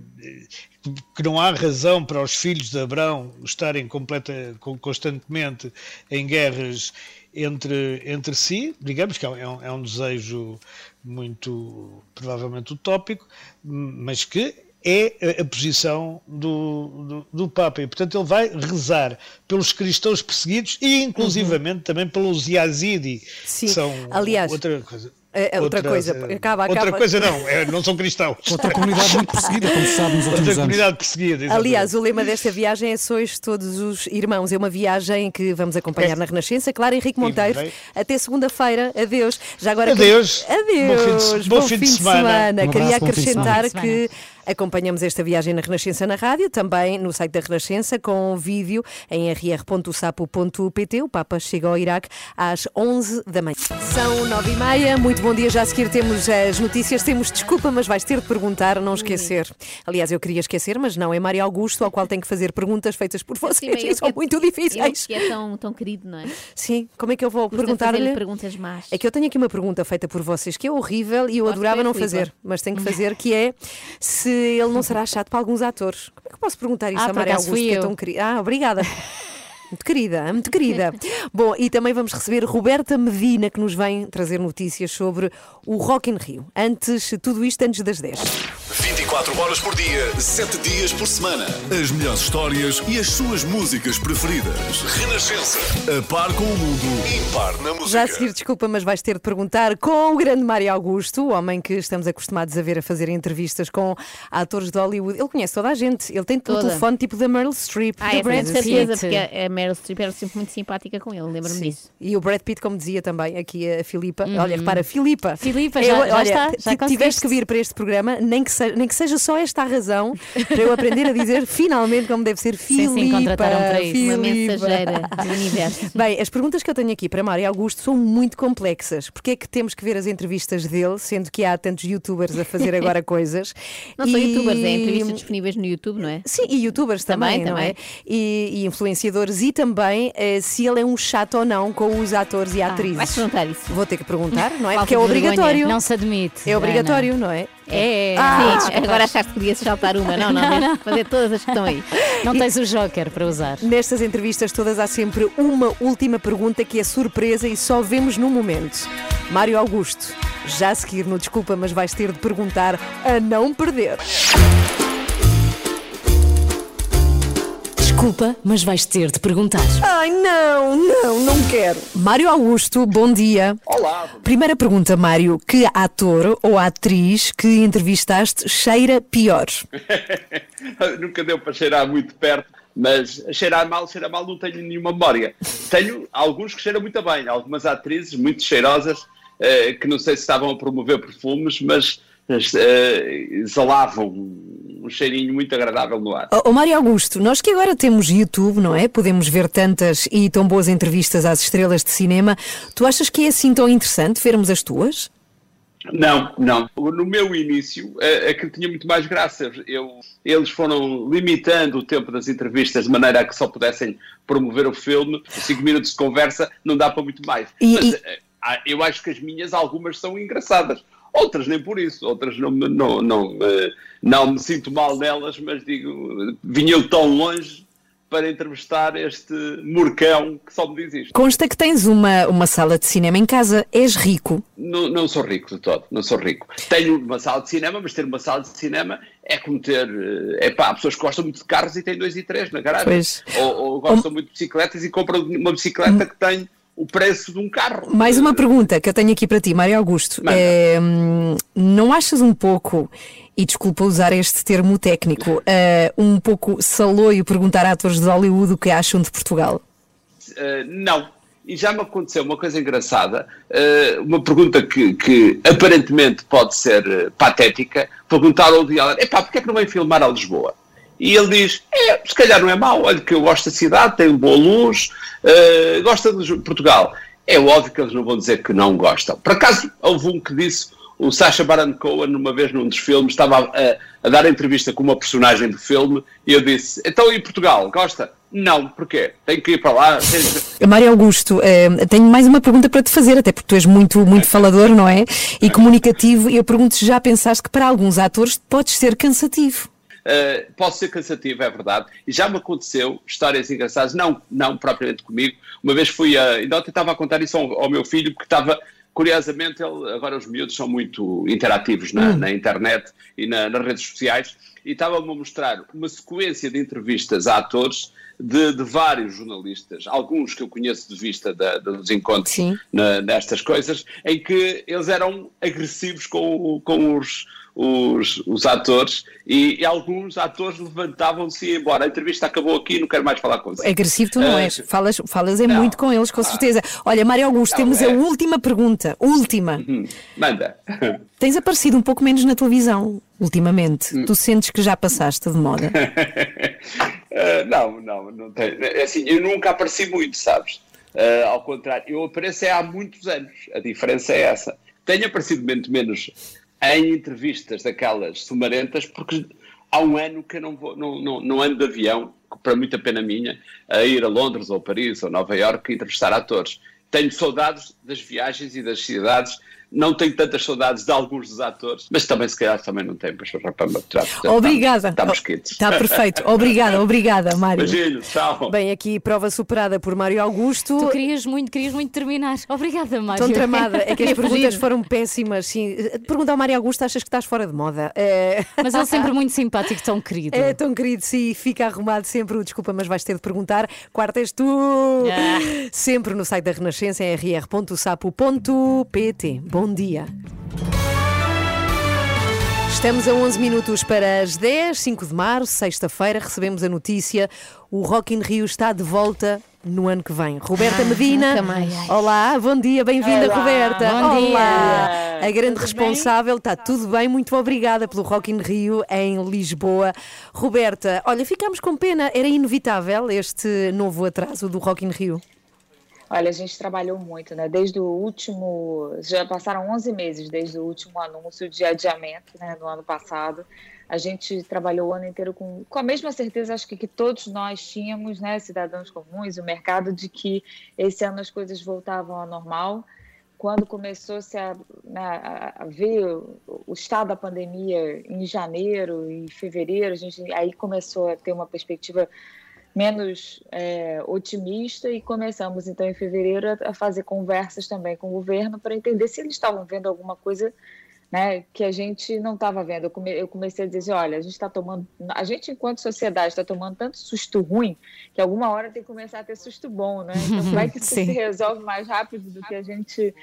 que não há razão para os filhos de Abraão estarem completa, con- constantemente em guerras entre, entre si, digamos que é um- é um, é um desejo muito provavelmente utópico, mas que é a- posição do, do, do Papa. E, portanto, ele vai rezar pelos cristãos perseguidos e, inclusivamente, também pelos Yazidi, que são aliás, outra coisa. é outra coisa, acaba- outra acaba- coisa não, é, não são cristãos. Outra comunidade muito perseguida, como sabe nos Outra anos. comunidade perseguida, exatamente. Aliás, o lema desta viagem é Sois Todos os Irmãos. É uma viagem que vamos acompanhar na Renascença. Claro, Henrique Monteiro. Até segunda-feira. Adeus. Já agora Adeus. Adeus. Bom fim de- bom fim de semana. Um Queria abraço, bom de acrescentar semana. que acompanhamos esta viagem na Renascença na rádio, também no site da Renascença, com vídeo em rr.sapo.pt. O Papa chega ao Iraque às 11 da manhã. São 9 e meia. Muito bom dia. Já a seguir temos as notícias. Temos desculpa, mas vais ter de perguntar, não esquecer. Aliás, eu queria esquecer, mas não. É Mário Augusto, ao qual tenho que fazer perguntas feitas por vocês. Sim, e são é- muito difíceis. que é tão, tão querido, não é? Sim, como é que eu vou perguntar-lhe? perguntas más. É que eu tenho aqui uma pergunta feita por vocês que é horrível e eu Acho adorava não fazer, mas tenho que fazer, que é se ele não será chato para alguns atores. Como é que eu posso perguntar isso Ah, a Maria Augusto, que é tão querida? Ah, obrigada. Muito querida, muito querida. Bom, e também vamos receber Roberta Medina, que nos vem trazer notícias sobre o Rock in Rio. Antes, tudo isto antes das 10. 24 horas por dia, 7 dias por semana. As melhores histórias e as suas músicas preferidas. Renascença. A par com o mundo, impar na música. Já a seguir, desculpa, mas vais ter de perguntar com o grande Mário Augusto, o homem que estamos acostumados a ver a fazer entrevistas com atores de Hollywood. Ele conhece toda a gente, ele tem o Toda. telefone tipo da Meryl Streep. Ah, do é Brad Pitt. porque a Meryl Streep era sempre muito simpática com ele, lembro-me disso. E o Brad Pitt, como dizia também aqui a Filipa, Uhum. olha, repara, Filipa. Filipa, já- já olha, está, já tiveste conseguiste. que vir para este programa, nem que, seja, nem que seja só esta a razão, para eu aprender a dizer finalmente como deve ser Filipa. sim, contrataram para isso. Uma mensageira do universo. Bem, as perguntas que eu tenho aqui para Mário Augusto são muito complexas. Porque é que temos que ver as entrevistas dele, sendo que há tantos youtubers a fazer agora coisas? Não são E- youtubers, é entrevistas disponíveis no YouTube, não é? Sim, e youtubers também, Também, não também. é? E, e influenciadores e também eh, se ele é um chato ou não com os atores e atrizes. vais perguntar isso. Vou ter que perguntar, não é? Porque é obrigatório. Não se admite. É obrigatório, Ana. não é? É. Ah, Sim, agora achaste que podia-se saltar uma. Não, não, Não, não. de fazer todas as que estão aí. Não tens o Joker para usar. Nestas entrevistas todas há sempre uma última pergunta que é surpresa e só vemos no momento. Mário Augusto, já a seguir no Desculpa, mas vais ter de perguntar a não perder. Desculpa, mas vais ter de perguntar. Ai, não, não, não quero. Mário Augusto, bom dia. Olá. Primeira pergunta, Mário. Que ator ou atriz que entrevistaste cheira pior? Nunca deu para cheirar muito perto, mas cheirar mal, cheirar mal, não tenho nenhuma memória. Tenho alguns que cheiram muito bem, algumas atrizes muito cheirosas, eh, que não sei se estavam a promover perfumes, mas eh, exalavam um cheirinho muito agradável no ar. Ó Mário Augusto, nós que agora temos YouTube, não é? Podemos ver tantas e tão boas entrevistas às estrelas de cinema. Tu achas que é assim tão interessante vermos as tuas? Não, não. No meu início, é que tinha muito mais graça. Eu, eles foram limitando o tempo das entrevistas de maneira a que só pudessem promover o filme. Cinco minutos de conversa não dá para muito mais. E- Mas e- eh, ah, eu acho que as minhas, algumas são engraçadas. Outras nem por isso. Outras não, me- não, não, me- não me sinto mal nelas, mas digo, vinha eu tão longe para entrevistar este murcão que só me diz isto. Consta que tens uma, uma sala de cinema em casa, és rico. Não, não sou rico de todo, não sou rico. Tenho uma sala de cinema, mas ter uma sala de cinema é como ter. É pá, há pessoas que gostam muito de carros e têm dois e três na garagem. Pois. Ou, ou gostam muito de bicicletas e compram uma bicicleta que tem o preço de um carro. Mais uma pergunta que eu tenho aqui para ti, Mário Augusto. É, não achas um pouco, e desculpa usar este termo técnico, eh, um pouco saloio perguntar a atores de Hollywood o que acham de Portugal? Uh, não. E já me aconteceu uma coisa engraçada, uh, uma pergunta que, que aparentemente pode ser patética, perguntar ao Allen, epá, porquê é que não vem filmar a Lisboa? E ele diz, é, se calhar não é mau, olha que eu gosto da cidade, tem boa luz, uh, gosta de Portugal. É óbvio que eles não vão dizer que não gostam. Por acaso, houve um que disse, o Sacha Baron Cohen, uma vez num dos filmes, estava a, a dar entrevista com uma personagem do filme, e eu disse, então e Portugal, gosta? Não, porquê? Tenho que ir para lá, Mário Augusto, eh, tenho mais uma pergunta para te fazer, até porque tu és muito, muito falador, não é? E comunicativo, e eu pergunto se já pensaste que para alguns atores podes ser cansativo. Uh, posso ser cansativo, é verdade. E já me aconteceu histórias engraçadas, não, não propriamente comigo. Uma vez fui a. Ainda ontem estava a contar isso ao, ao meu filho, porque estava. Curiosamente, ele, agora os miúdos são muito interativos na, Hum. na internet e na- nas redes sociais, e estava-me a mostrar uma sequência de entrevistas a atores de, de vários jornalistas, alguns que eu conheço de vista da- dos encontros na- nestas coisas, em que eles eram agressivos com, com os, os, os atores e, e alguns atores levantavam-se e iam embora. A entrevista acabou aqui, não quero mais falar com você. Agressivo tu não Ah, és, falas, falas é muito com eles, com certeza. Olha, Mário Augusto, Não, temos é. a última pergunta, última. Manda. Tens aparecido um pouco menos na televisão ultimamente. Hum. Tu sentes que já passaste de moda? Uh, não, não, não tem. É Assim, eu nunca apareci muito, sabes? Uh, ao contrário, eu apareço é há muitos anos. A diferença é essa. Tenho aparecido muito menos em entrevistas daquelas sumarentas, porque há um ano que eu não, vou, não, não, não ando de avião, para muita pena minha, a ir a Londres ou Paris ou Nova Iorque entrevistar atores. Tenho saudades das viagens e das cidades. Não tenho tantas saudades de alguns dos atores, mas também, se calhar, também não tenho para. Portanto, Obrigada. Estamos quites. Está perfeito. Obrigada, obrigada, Mário. Beijinho, tchau. Bem, aqui prova superada por Mário Augusto. Tu querias muito, querias muito terminar. Obrigada, Mário. Tão tramada. É que as Queria perguntas foram péssimas. Sim. Pergunta ao Mário Augusto, achas que estás fora de moda? É... Mas ele sempre muito simpático, tão querido. É tão querido, sim, fica arrumado sempre. o Desculpa, mas vais ter de perguntar. Quarta és tu! Ah. Sempre no site da Renascença, em rr.sapo.pt. Bom dia. Estamos a 11 minutos para as 10, 5 de março, sexta-feira, recebemos a notícia: o Rock in Rio está de volta no ano que vem. Roberta Medina. nunca mais. Olá, bom dia, bem-vinda, Roberta. bom dia. Olá. A grande Tudo responsável, está tudo bem, muito obrigada pelo Rock in Rio em Lisboa. Roberta, olha, ficámos com pena, era inevitável este novo atraso do Rock in Rio. Olha, a gente trabalhou muito, né? Desde o último. Já passaram 11 meses desde o último anúncio de adiamento, né? No ano passado. A gente trabalhou o ano inteiro com, com a mesma certeza, acho que, que todos nós tínhamos, né? Cidadãos comuns, o mercado, de que esse ano as coisas voltavam ao normal. Quando começou-se a, né, a- ver o estado da pandemia em janeiro e fevereiro, a gente aí começou a ter uma perspectiva menos é, otimista e começamos então em fevereiro a, a fazer conversas também com o governo para entender se eles estavam vendo alguma coisa né, que a gente não estava vendo. Eu, come- eu comecei a dizer, olha, a gente está tomando, a gente enquanto sociedade está tomando tanto susto ruim que alguma hora tem que começar a ter susto bom, né? Então como é que isso se resolve mais rápido do que a gente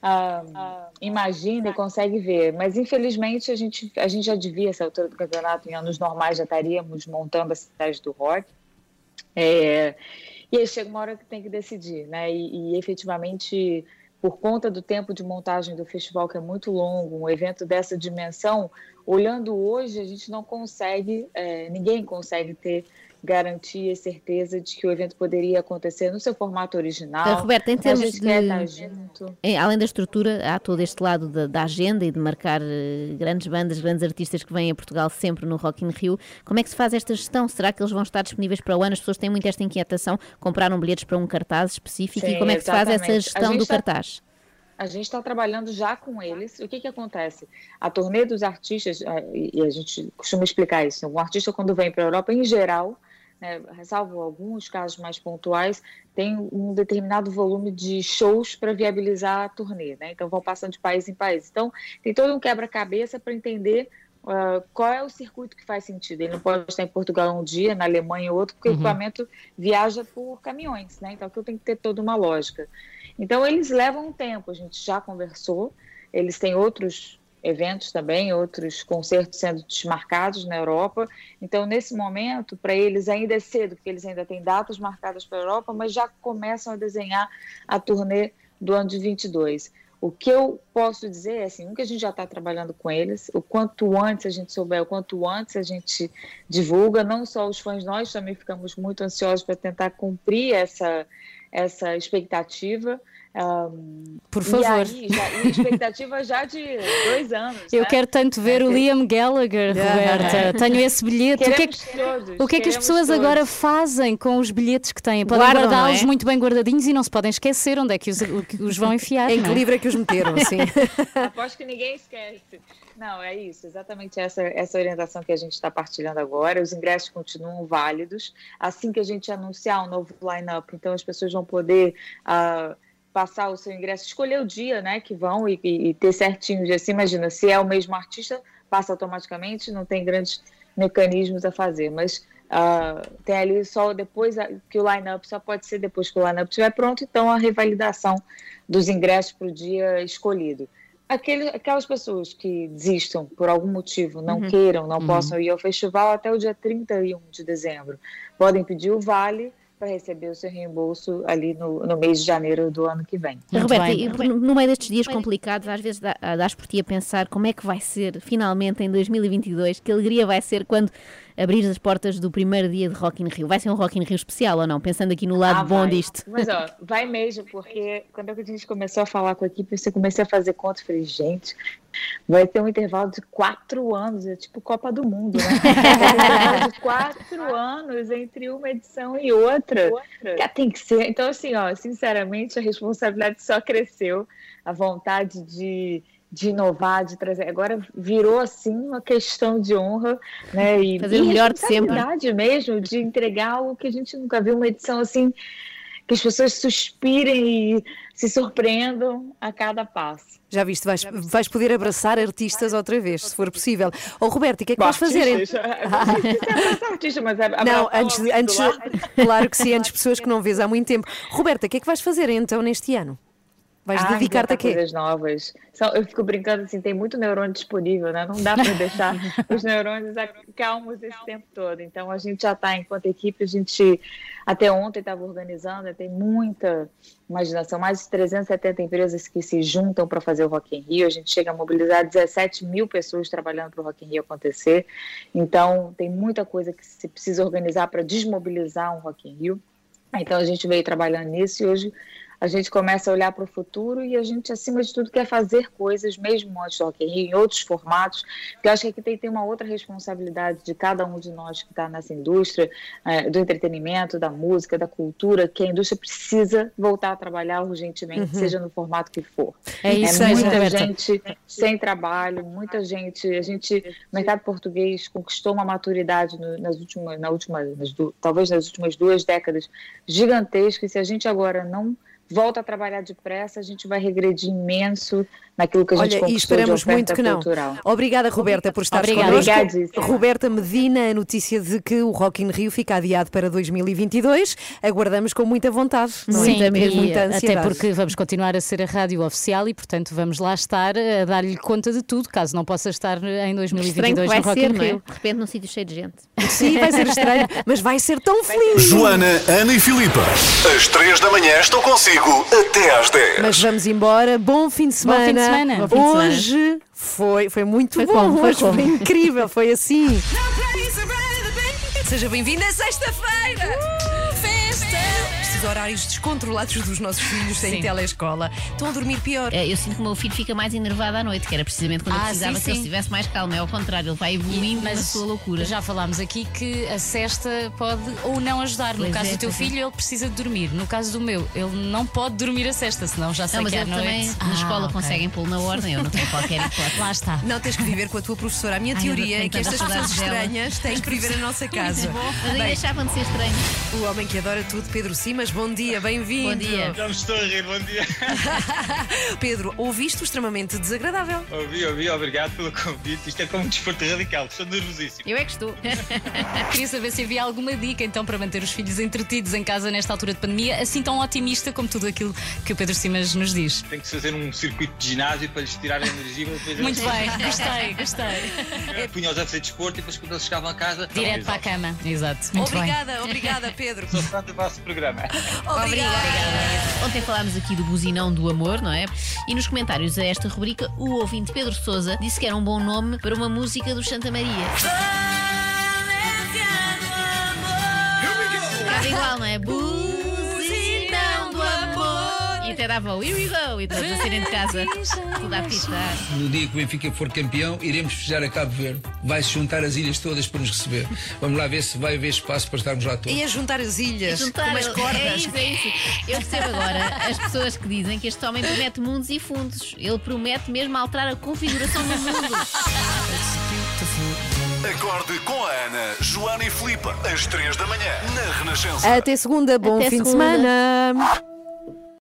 ah, imagina e consegue ver? Mas infelizmente a gente a gente já devia essa altura do campeonato em anos normais já estaríamos montando a cidade do rock. É, e aí chega uma hora que tem que decidir, né? E, e efetivamente, por conta do tempo de montagem do festival, que é muito longo, um evento dessa dimensão, olhando hoje, a gente não consegue, é, ninguém consegue ter garantia e certeza de que o evento poderia acontecer no seu formato original. Ah, Roberta, em a termos gente de- quer estar junto. É, além da estrutura, há todo este lado da, da agenda e de marcar eh, grandes bandas, grandes artistas que vêm a Portugal sempre no Rock in Rio. Como é que se faz esta gestão? Será que eles vão estar disponíveis para o ano? As pessoas têm muito esta inquietação, compraram bilhetes para um cartaz específico e Sim, como é que se faz essa exatamente. Gestão do tá- cartaz? A gente está trabalhando já com eles. O que, que acontece? A turnê dos artistas, e e a gente costuma explicar isso, um artista quando vem para a Europa, em geral, né, salvo alguns casos mais pontuais, tem um determinado volume de shows para viabilizar a turnê. Né? Então vão passando de país em país. Então tem todo um quebra-cabeça para entender ah, qual é o circuito que faz sentido. Ele não pode estar em Portugal um dia, na Alemanha outro, porque Uhum. o equipamento viaja por caminhões, né? Então aquilo tem que ter toda uma lógica. Então eles levam um tempo, a gente já conversou, eles têm outros eventos também, outros concertos sendo desmarcados na Europa. Então, nesse momento, para eles ainda é cedo, porque eles ainda têm datas marcadas para a Europa, mas já começam a desenhar a turnê do ano de 22. O que eu posso dizer é assim, um que a gente já está trabalhando com eles, o quanto antes a gente souber, o quanto antes a gente divulga, não só os fãs, nós também ficamos muito ansiosos para tentar cumprir essa, essa expectativa. Ahm, Por e favor. aí, já, e expectativa já de dois anos. Eu né? quero tanto ver o Liam Gallagher, Roberta. Tenho esse bilhete. O que, é que, todos, o que é que as pessoas todos. agora fazem com os bilhetes que têm? Podem guardá-los é? muito bem guardadinhos e não se podem esquecer onde é que os, os vão enfiar. Em não que é? livro é que os meteram, sim. Aposto que ninguém esquece. Não, é isso, exatamente essa, essa orientação que a gente está partilhando agora. Os ingressos continuam válidos. Assim que a gente anunciar um novo line-up, então as pessoas vão poder ah, passar o seu ingresso, escolher o dia né, que vão e, e- ter certinho o dia. Assim, imagina, se é o mesmo artista, passa automaticamente, não tem grandes mecanismos a fazer. Mas ah, tem ali só depois a- que o line-up só pode ser depois que o line-up estiver pronto, então a revalidação dos ingressos para o dia escolhido. Aquele, aquelas pessoas que desistam por algum motivo, não Uhum. queiram, não Uhum. possam ir ao festival até o dia 31 de dezembro, podem pedir o vale para receber o seu reembolso ali no, no mês de janeiro do ano que vem. Roberta, e por- no meio destes dias complicados, às vezes dá- dás por ti a pensar como é que vai ser finalmente em 2022, que alegria vai ser quando abrir as portas do primeiro dia de Rock in Rio. Vai ser um Rock in Rio especial ou não? Pensando aqui no lado Ah, bom vai. disto. Mas ó, vai mesmo, porque quando a gente começou a falar com a equipe, eu comecei a fazer conta, falei, gente, vai ter um intervalo de quatro anos, é tipo Copa do Mundo, né? Vai ter um intervalo de quatro anos entre uma edição e outra. Que tem que ser. Então, assim, ó, sinceramente, a responsabilidade só cresceu, a vontade de de inovar, de trazer. Agora virou assim uma questão de honra, né? E, Fazer e o melhor de sempre. mesmo de entregar algo que a gente nunca viu, uma edição assim que as pessoas suspirem e se surpreendam a cada passo. Já viste, vais, vais poder abraçar artistas outra vez, se for possível. Ô Roberto, e o que é que vais fazer? Artista, mas é Não, antes, de- antes, claro que sim, antes pessoas que não vês há muito tempo. Roberta, o que é que vais fazer então neste ano? Vais Ah, dedicar-te a quê? coisas novas. Só, eu fico brincando assim, tem muito neurônio disponível, né? Não dá para deixar os neurônios calmos esse tempo todo. Então a gente já está, enquanto equipe, a gente até ontem estava organizando, tem muita imaginação, mais de 370 empresas que se juntam para fazer o Rock in Rio. A gente chega a mobilizar 17 mil pessoas trabalhando para o Rock in Rio acontecer. Então tem muita coisa que se precisa organizar para desmobilizar um Rock in Rio. Então a gente veio trabalhando nisso e hoje a gente começa a olhar para o futuro e a gente, acima de tudo, quer fazer coisas, mesmo antes do Rock em outros formatos, porque eu acho que aqui tem, tem uma outra responsabilidade de cada um de nós que está nessa indústria, eh, do entretenimento, da música, da cultura, que a indústria precisa voltar a trabalhar urgentemente, Uhum. seja no formato que for. É isso aí, muita Roberta. gente sem trabalho, muita gente, a gente, o mercado português conquistou uma maturidade no- nas últimas, na última, nas talvez nas últimas duas décadas gigantesca, e se a gente agora não volta a trabalhar depressa, a gente vai regredir imenso naquilo que a gente Olha, e esperamos muito que não. cultural. Obrigada, Roberta, por estar Obrigada. connosco. Obrigadíssima. Roberta Medina, a notícia de que o Rock in Rio fica adiado para 2022. Aguardamos com muita vontade, é? Sim, e e muita até ansiedade. porque vamos continuar a ser a rádio oficial e, portanto, vamos lá estar a dar-lhe conta de tudo, caso não possa estar em Estranho que 2022 vai no Rock ser, in não é? Rio. De repente num sítio cheio de gente. Sim, vai ser estranho, mas vai ser tão feliz. Joana, Ana e Filipa, às 3 da manhã estou consigo até às 10. Mas vamos embora. Bom fim de Bom fim de semana. Semana. Bom fim de semana. Hoje foi, foi muito Foi bom. como? Foi como? foi incrível, foi assim. Seja bem-vinda a sexta-feira! Festa! Estes horários descontrolados dos nossos filhos sem Sim. telescola. Estão a dormir pior. É, Eu sinto que o meu filho fica mais enervado à noite, que era precisamente quando eu Ah, precisava sim, que ele estivesse mais calmo. É ao contrário, ele vai evoluindo na sua loucura. Já falámos aqui que a cesta pode ou não ajudar. No Pois caso é, do teu é. filho, ele precisa de dormir. No caso do meu, ele não pode dormir a cesta, senão já sei Não, mas que à ele noite. também Ah, na escola ok. conseguem pô-lo na ordem, eu não tenho qualquer hipótese. Lá está. Não tens que viver com a tua professora. A minha Ai, eu teoria é que estas pessoas estranhas têm que viver a nossa casa. Mas aí Bem, deixavam de ser estranhos. o homem que adora tudo, Pedro Simas, bom dia, bem-vindo. Bom dia. Já me estou a rir, bom dia. Pedro, ouviste o extremamente desagradável? Ouvi, ouvi, obrigado pelo convite. Isto é como um desporto radical, estou nervosíssimo. Eu é que estou. Queria saber se havia alguma dica então para manter os filhos entretidos em casa nesta altura de pandemia, assim tão otimista como tudo aquilo que o Pedro Simas nos diz. Tem que se fazer um circuito de ginásio para lhes tirar a energia. Muito bem, gostei, gostei. Punha-os a fazer desporto e depois quando eles chegavam a casa. Direto para a cama. Exato. Muito bem. obrigada, obrigada, Pedro. Sou fã do vosso programa. Obrigada. Ontem falámos aqui do buzinão do amor, não é? E nos comentários a esta rubrica, o ouvinte Pedro Souza disse que era um bom nome para uma música do Santa Maria. Ficava igual, não é? Buzinão do amor. E até dava o Here we go e todos a saírem de casa, tudo a apitar. No dia que o Benfica for campeão, iremos festejar a Cabo Verde. Vai-se juntar as ilhas todas para nos receber. Vamos lá ver se vai haver espaço para estarmos lá todos. E a juntar as ilhas Juntar, com umas é cordas. isso, é isso. Eu percebo agora as pessoas que dizem que este homem promete mundos e fundos. Ele promete mesmo alterar a configuração do mundo. Acorde com a Ana, Joana e Filipe, às 3 da manhã, na Renascença. Até segunda, bom Até fim segunda. de semana.